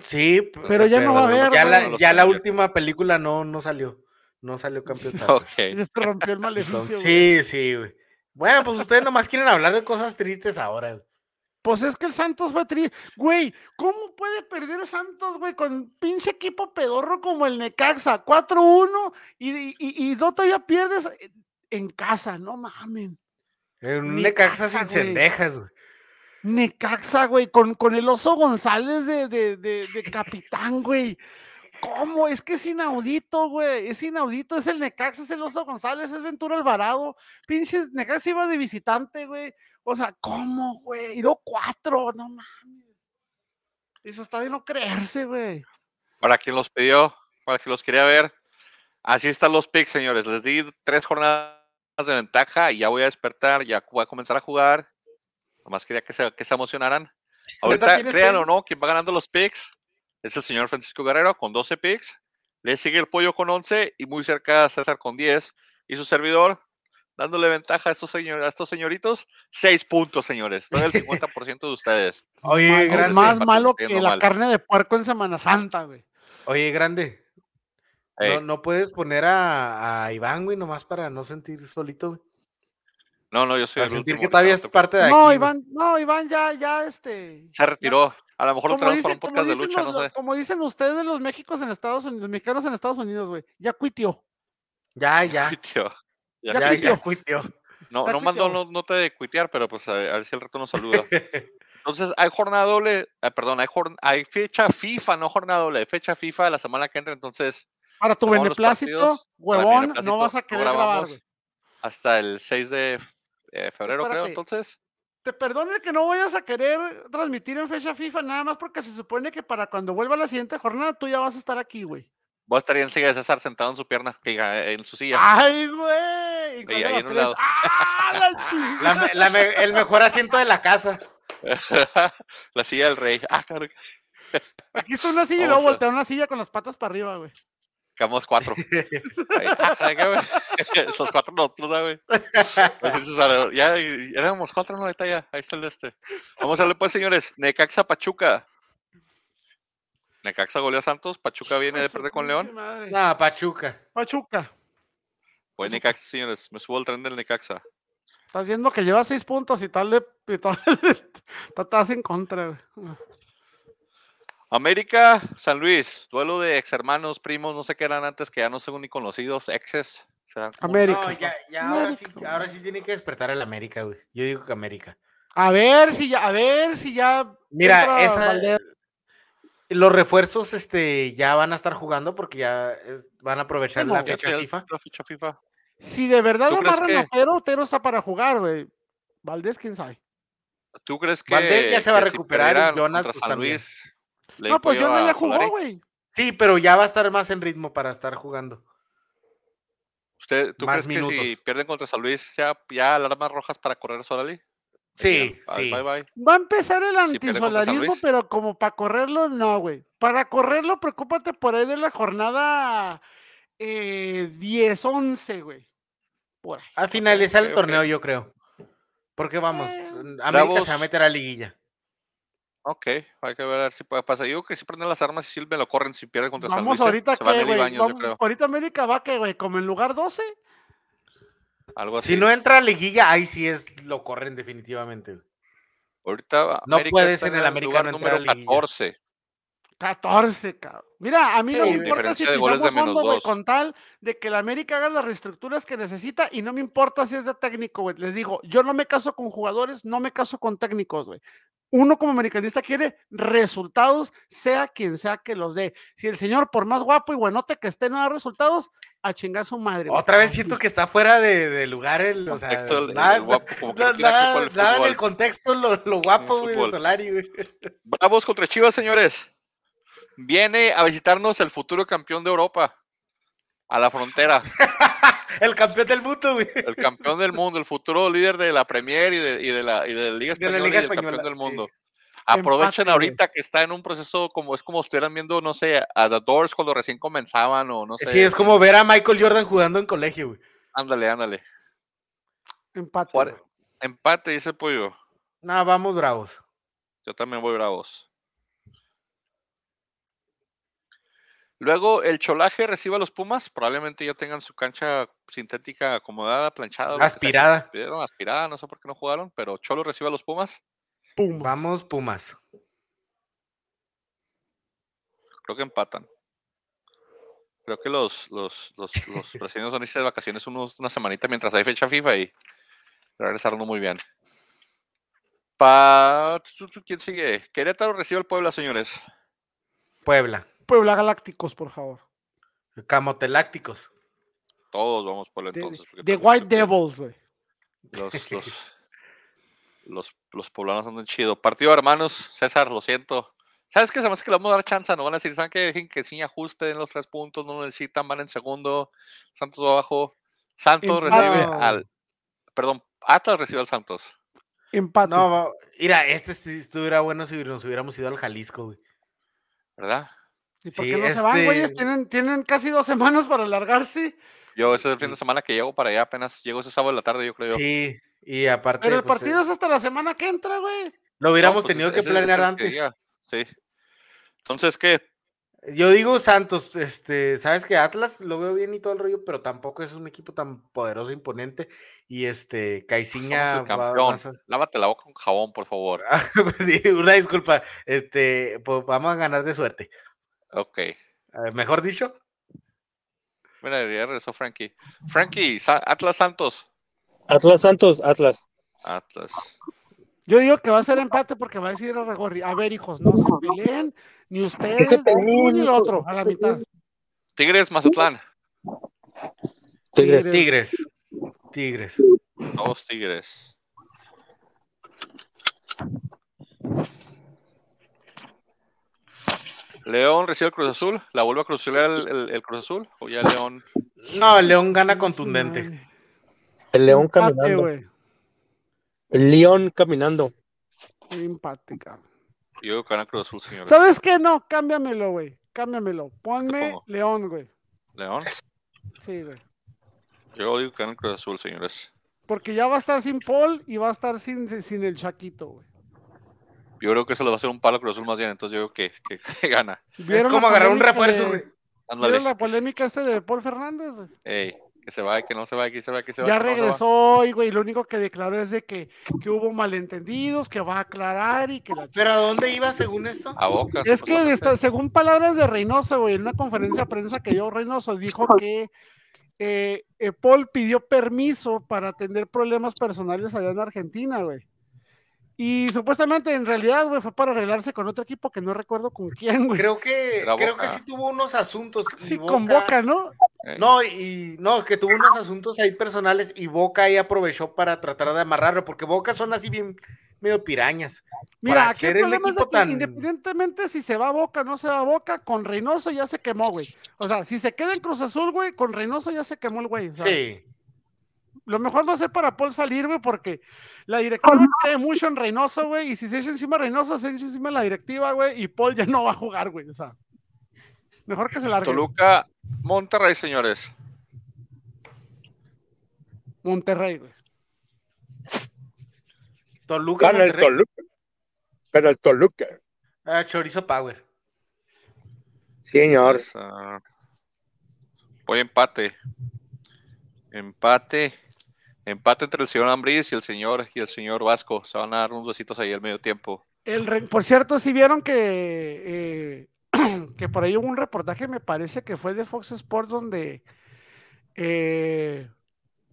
Sí, Pero ya no va a haber, Ya, la, ya la última película no, no salió. No salió campeón. [laughs] Santos. Ok. Ya se rompió el maleficio, Entonces, sí, sí, güey. Bueno, pues ustedes nomás quieren hablar de cosas tristes ahora. güey. Pues es que el Santos fue tri... Güey, ¿cómo puede perder Santos, güey, con pinche equipo pedorro como el Necaxa? 4-1 y, y, y, y no todavía pierdes en casa, no mamen. En un Necaxa sin güey. cendejas, güey. Necaxa, güey, con, con el oso González de, de, de, de capitán, güey. ¿Cómo? Es que es inaudito, güey. Es inaudito. Es el Necaxa, es el oso González, es Ventura Alvarado. Pinches, Necaxa iba de visitante, güey. O sea, ¿cómo, güey? Y luego cuatro, no mames. Eso está de no creerse, güey. Para quien los pidió, para quien los quería ver, así están los picks, señores. Les di tres jornadas de ventaja y ya voy a despertar, ya voy a comenzar a jugar. Nomás quería que se, que se emocionaran. Ahorita, crean que- o no, quien va ganando los picks es el señor Francisco Guerrero con 12 picks. Le sigue el pollo con 11 y muy cerca a César con 10. Y su servidor dándole ventaja a estos, señor, a estos señoritos. 6 puntos, señores. Estoy el 50% [laughs] de ustedes. Oye, grande. más malo que la mal. carne de puerco en Semana Santa, güey. Oye, grande. No, no puedes poner a, a Iván, güey, nomás para no sentir solito, güey. no, no, yo soy Para el sentir último. que todavía no es te parte de aquí. No, güey. Iván, no, Iván ya, ya, este. Se retiró. A lo mejor lo traemos para un podcast de lucha, los- no sé. como dicen ustedes los Méxicos en Estados Unidos, los mexicanos en Estados Unidos, güey. Ya cuitió. Ya, ya. Tío. Ya Ya Ya, cuitió. ya, cuitió. No, Ya no mandó no, nota de cuitear, pero pues a, a ver si el reto nos saluda. [laughs] Entonces, hay jornada doble, ah, perdón, hay, jorn- hay fecha FIFA, no jornada doble, fecha FIFA de la semana que entra, entonces Para tu beneplácito, partidos, huevón, beneplácito, no vas a querer grabar, hasta el 6 de eh, febrero, creo, Espérate. entonces. Te perdone que no vayas a querer transmitir en fecha FIFA, nada más porque se supone que para cuando vuelva la siguiente jornada tú ya vas a estar aquí, güey. Voy a estar en silla de César sentado en su pierna, diga, en su silla. ¡Ay, güey! ¿Y cuál Ahí- en un lado. ¡Ah, la! [laughs] La me- la me- el mejor asiento de la casa. [laughs] la silla del rey. Ah, claro, Aquí está una silla y luego voltea una silla con las patas para arriba, güey. Quedamos cuatro. Ahí, [laughs] ah. [laughs] Los cuatro nosotros, ¿no, güey. Pues Ya, ya éramos cuatro, no, ahorita ya. Ahí está el de este. Vamos a darle pues, señores. Necaxa Pachuca. Necaxa goleó a Santos. Pachuca viene de perder con León. madre. No, Pachuca. Pachuca. Voy Necaxa, señores. Me subo al tren del Necaxa. Estás viendo que lleva seis puntos y tal de. Y tal, estás [laughs] en contra, güey. América, San Luis. Duelo de ex hermanos, primos, no sé qué eran antes, que ya no son ni conocidos. Exes. América. No, ya, ya ahora sí, América. ahora sí tiene que despertar el América, güey. Yo digo que América. A ver si ya, a ver si ya. Mira, esa, Valdés. los refuerzos este, ya van a estar jugando porque ya es- van a aprovechar la fecha te- FIFA. La fecha FIFA. Si de verdad ¿Tú lo crees amarran que- a Otero, Otero está para jugar, güey. Valdés, quién sabe. ¿Tú crees que, Valdés ya se va a que si recuperar y contra pues, San también. Le No, pues yo no ya jugó, güey. Sí, pero ya va a estar más en ritmo para estar jugando. ¿Usted, ¿Tú Más crees que si pierden contra San Luis sea ya alarmas rojas para correr a Solari? Sí, Ya, sí. Bye bye. Va a empezar el antisolarismo, pero como para correrlo, no, güey. Para correrlo, preocúpate por ahí de la jornada eh, 10-11, güey. Por ahí. A finalizar el torneo, yo creo. Porque vamos, Eh, América Bravos. se va a meter a liguilla. Ok, hay que ver si puede pasar. Yo digo que si prenden las armas y Silve lo corren si pierde contra San Vamos Luis. ¿eh? ahorita Se va que, güey. Ahorita América va que, güey, como en lugar 12. Algo así. Si no entra a liguilla, ahí sí es lo corren definitivamente. güey. Ahorita No América puedes está en el América lugar no entrar a número liguilla. 14. 14, cabrón. Mira, a mí no me importa si pisamos fondo, güey, con tal de que el América haga las reestructuras que necesita y no me importa si es de técnico, güey. Les digo, yo no me caso con jugadores, no me caso con técnicos, güey. Uno como americanista quiere resultados, sea quien sea que los dé. Si el señor, por más guapo y buenote que esté, no da resultados, a chingar su madre. güey. Otra vez siento que está fuera de, de lugar el, o sea, el nada, guapo, como que nada- no tiene que ver con el nada en el contexto lo, lo guapo, güey, de. Solari, güey. Bravos contra Chivas, señores. Viene a visitarnos el futuro campeón de Europa. A la frontera. [laughs] El campeón del mundo, güey. El campeón del mundo, el futuro líder de la Premier y de, y de la, y de la Liga De la Española y el campeón del sí. mundo. Aprovechen Empate, ahorita que está en un proceso como es como estuvieran viendo, no sé, a The Doors cuando recién comenzaban o no sé. Sí, es como ver a Michael Jordan jugando en colegio, güey. Ándale, ándale. Empate. Empate, dice Pollo. Nada, vamos bravos. Yo también voy bravos. Luego el Cholaje recibe a los Pumas. Probablemente ya tengan su cancha sintética acomodada, planchada. Aspirada. pidieron, aspirada, no sé por qué no jugaron, pero Cholo recibe a los Pumas. Pumas. Vamos, Pumas. Creo que empatan. Creo que los, los, los, los [laughs] brasileños van a irse de vacaciones unos, una semanita mientras hay fecha FIFA y regresaron muy bien. Pa... ¿Quién sigue? Querétaro recibe al Puebla, señores. Puebla. Puebla Galácticos, por favor. Camotelácticos. Todos vamos por De, entonces. se White. Devils, güey. Los, [laughs] los, los, los poblanos andan chido. Partido hermanos, César, lo siento. ¿Sabes qué? Se me hace que le vamos a dar chance, no van a decir, ¿saben qué? Dejen que sí ajusten los tres puntos, no necesitan, van en segundo. Santos va abajo. Santos Empate. recibe al. Perdón, Atlas recibe al Santos. Empate. No, mira, este sí estuviera bueno si nos hubiéramos ido al Jalisco, güey. ¿Verdad? ¿Y por sí, qué no se van, güeyes? este- Tienen, tienen casi dos [laughs] semanas para alargarse. Yo ese es el fin de semana que llego para allá, apenas llego ese sábado de la tarde, yo creo. Sí, y aparte. Pero el pues, partido eh, es hasta la semana que entra, güey. lo hubiéramos No, pues, tenido que planear que antes. diga, Sí. Entonces, ¿qué? Yo digo Santos, este, sabes que Atlas lo veo bien y todo el rollo, pero tampoco es un equipo tan poderoso e imponente. Y este, Somos Caiciña campeón. a- Lávate la boca con jabón, por favor. [laughs] Una disculpa, este, pues vamos a ganar de suerte. Ok. Eh, Mejor dicho, Mira, ya regresó Frankie. Frankie, Sa- Atlas Santos. Atlas Santos, Atlas. Atlas. Yo digo que va a ser empate porque va a decir a Regorri, a ver, hijos, no se peleen, ni ustedes, ni el otro, a la mitad. Tigres, Mazatlán. Tigres. Tigres. Tigres. Dos Tigres. León recibe el Cruz Azul. ¿La vuelve a crucear el, el- el Cruz Azul? ¿O ya León? No, León gana contundente. El León Empate, caminando. El León caminando. Empate, cabrón. Yo gana Cruz Azul, señores. ¿Sabes qué? No, cámbiamelo, güey. Cámbiamelo. Ponme? León, güey. León. Sí, güey. Yo digo que gana Cruz Azul, señores. Porque ya va a estar sin Paul y va a estar sin, sin el Chaquito, güey. Yo creo que eso le va a hacer un palo Cruz Azul más bien. Entonces yo digo que, que- que gana. Es ¿Vieron como agarrar un refuerzo, de-. ¿Vieron la polémica este de Paul Fernández? güey? Ey, que se vaya, que no se vaya, que se vaya, que se Ya vaya. que no va. regresó hoy, güey. y Lo único que declaró es de que, que hubo malentendidos, que va a aclarar y que la ¿Pero a dónde iba según esto? A boca. Es que según palabras de Reynoso, güey, en una conferencia de prensa que dio Reynoso, dijo [laughs] que eh, eh, Paul pidió permiso para atender problemas personales allá en Argentina, güey. Y supuestamente, en realidad, güey, fue para arreglarse con otro equipo que no recuerdo con quién, güey. Creo que, creo que sí tuvo unos asuntos. Sí, con Boca, ¿no? Ey. No, y no, que tuvo unos asuntos ahí personales y Boca ahí aprovechó para tratar de amarrarlo, porque Boca son así bien medio pirañas. Mira, aquí el ser el problema es de equipo que tan- independientemente si se va a Boca o no se va a Boca, con Reynoso ya se quemó, güey. O sea, si se queda en Cruz Azul, güey, con Reynoso ya se quemó el güey. Sí. Lo mejor va a ser para Paul salir, güey, porque la directiva cree mucho en Reynoso, güey, y si se echa encima a Reynoso, se echa encima la directiva, güey, y Paul ya no va a jugar, güey, o sea. Mejor que se largue. Toluca, Monterrey, señores. Monterrey, güey. Toluca, Gana el Monterrey. Toluca. Gana el Toluca. Ah, Chorizo Power. Señor. Pues, ah, voy a empate. Empate. Empate entre el señor Ambriz y el señor y el señor Vasco. Se van a dar unos besitos ahí al medio tiempo. El por cierto, si vieron que, eh, [clears throat] que por ahí hubo un reportaje, me parece que fue de Fox Sports, donde eh,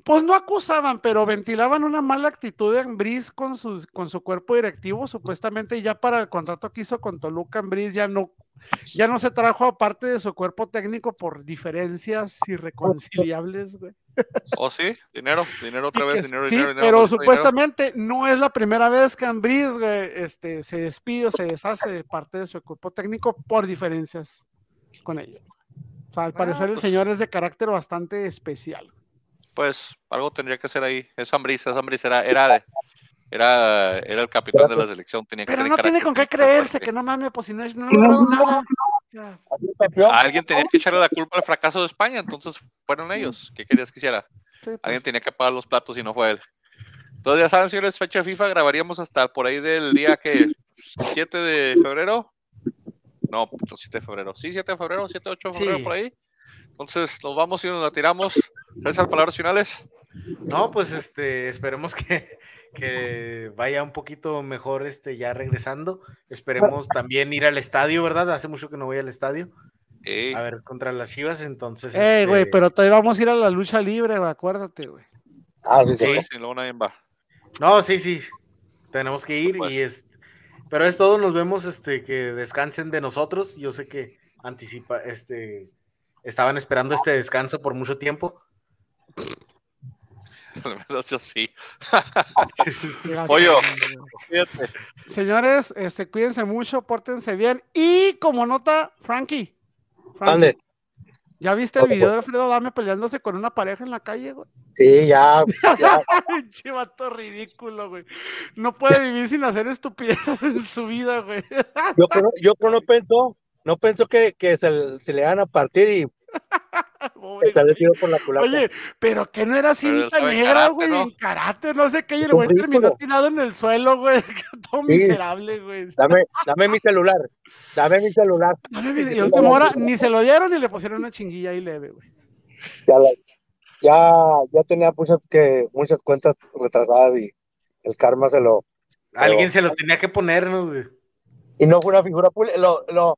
pues no acusaban, pero ventilaban una mala actitud de Ambriz con, sus, con su cuerpo directivo, supuestamente ya para el contrato que hizo con Toluca, Ambriz ya no, ya no se trajo aparte de su cuerpo técnico por diferencias irreconciliables, güey. [laughs] ¿Oh, sí? Dinero, dinero otra vez, dinero, sí, dinero, dinero. pero dinero. supuestamente no es la primera vez que Ambriz güey, este, se despide o se deshace de parte de su cuerpo técnico por diferencias con ellos. O sea, al parecer el pues- señor es de carácter bastante especial. Pues algo tendría que ser ahí. Es Ambriz, es Ambriz. Era, era, era, era el capitán de la selección. Tenía que Pero no tiene con qué creerse, que no mames, pues si no, es- no nada. Ya. Alguien tenía que echarle la culpa al fracaso de España, entonces fueron ellos. ¿Qué querías que hiciera? Sí, pues, Alguien tenía que pagar los platos y no fue él. Entonces, ya saben, señores, fecha FIFA, grabaríamos hasta por ahí del día que 7 de febrero. No, puto, 7 de febrero. Sí, 7 de febrero, 7, 8 de febrero Sí. por ahí. Entonces, nos vamos y nos la tiramos. Esas palabras finales. No, pues este, esperemos que, que vaya un poquito mejor este ya regresando. Esperemos también ir al estadio, ¿verdad? Hace mucho que no voy al estadio. Ey, A ver, contra las Chivas, entonces. Ey, este, güey, pero todavía vamos a ir a la lucha libre, acuérdate, güey. Ah, sí, sí, sí. sí, luego nadie va. No, sí, sí. Tenemos que ir Pues. y este. Pero es todo, nos vemos, este, que descansen de nosotros. Yo sé que anticipa, este, estaban esperando este descanso por mucho tiempo. [laughs] Al menos yo sí. Pollo. [laughs] Señores, este, cuídense mucho, pórtense bien. Y como nota, Frankie. Frankie. ¿Ya viste el video de Alfredo Dame peleándose con una pareja en la calle, güey? Sí, ya, ya. [laughs] Pinche vato ridículo, güey. No puede vivir sin hacer estupideces en su vida, güey. Yo creo, yo creo no pensó, no pensó que, que se, se le iban a partir y [laughs] Tiro por la culata. Oye, pero que no era cinta negra, güey, ¿no? en karate, no sé qué, y el güey terminó tirado en el suelo, güey. [laughs] Todo Sí. miserable, güey. Dame, dame mi celular, dame mi celular. Dame mi- Y a última hora ni se lo dieron ni le pusieron una chinguilla ahí leve, güey. Ya, la- ya, ya tenía muchas, que, muchas cuentas retrasadas y el karma se lo... Alguien se lo tenía que poner, ¿no, güey? Y no fue una figura pública, lo, lo,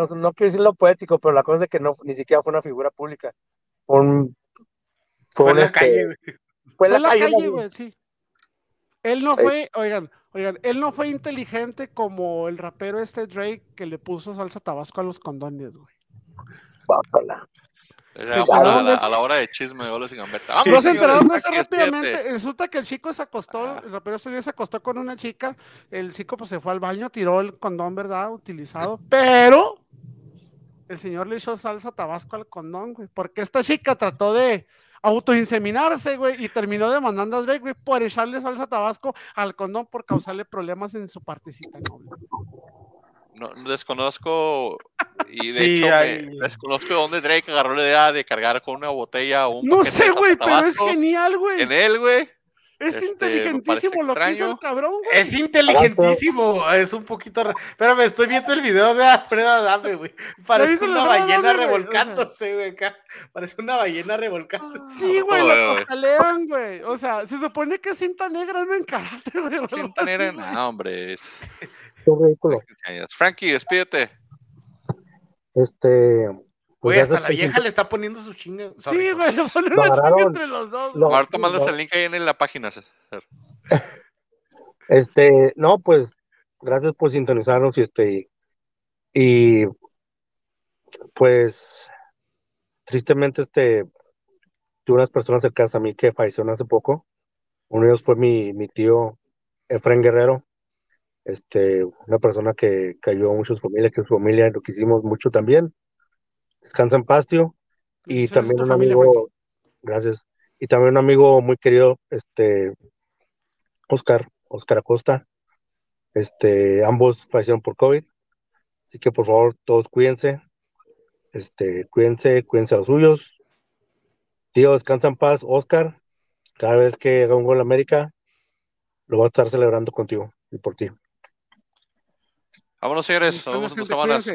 bueno, no quiero decir lo poético, pero la cosa es que no, ni siquiera fue una figura pública. Fue un... Fue en un, la este, calle, güey. Fue la en la calle, calle, güey, sí. Él no fue, oigan, oigan, él no fue inteligente como el rapero este Drake que le puso salsa tabasco a los condones, güey. Guácala. Sí, vamos a, la, es- a la hora de chisme de goles y gambeta. Sí, ¿No Vámonos, se sí, enteraron de señores, eso rápidamente? Resulta que el chico se acostó, Ah. el rapero se acostó con una chica, el chico pues se fue al baño, tiró el condón, ¿verdad? Utilizado, pero el señor le echó salsa tabasco al condón, güey, porque esta chica trató de autoinseminarse, güey, y terminó demandando a Drake, güey, por echarle salsa tabasco al condón por causarle problemas en su partecita noble. No, desconozco y de Sí, hecho me- desconozco de dónde Drake agarró la idea de cargar con una botella o un No sé, güey, pero es genial, güey. En él, güey. Es este, me inteligentísimo lo que hizo el cabrón, güey. Es inteligentísimo, es un poquito. ra- Espérame, estoy viendo el video de Alfredo Adame, güey. Parece una ballena Adame, güey? O sea- revolcándose, güey. acá. Parece una ballena revolcándose. Sí, güey, lo costalean, güey. O sea, se supone que es cinta negra, no en karate, güey. Cinta negra, güey. no, hombre. Es... [laughs] Qué ridículo. Frankie, despídete. Este. pues hasta la vieja le está poniendo sus chingas. Sí, güey, le ponen Lo una chinga entre los dos. Lo- güey. Ahorita mandas no. el link ahí en la página. César. [laughs] Este, no, pues, gracias por sintonizarnos y este, y pues, tristemente, este, tuve unas personas cercanas a mí que fallecieron hace poco. Uno de ellos fue mi, mi tío Efren Guerrero, este, una persona que, que ayudó mucho a su familia, que su familia lo quisimos mucho también. Descansa en paz, tío. Y también un familia, amigo, gracias, y también un amigo muy querido, este, Oscar, Oscar Acosta, este, ambos fallecieron por COVID, así que por favor todos cuídense, este, cuídense, cuídense a los suyos, tío, descansa en paz, Oscar, cada vez que haga un gol América, lo voy a estar celebrando contigo y por ti. Vámonos, señores. Nos vemos en dos semanas.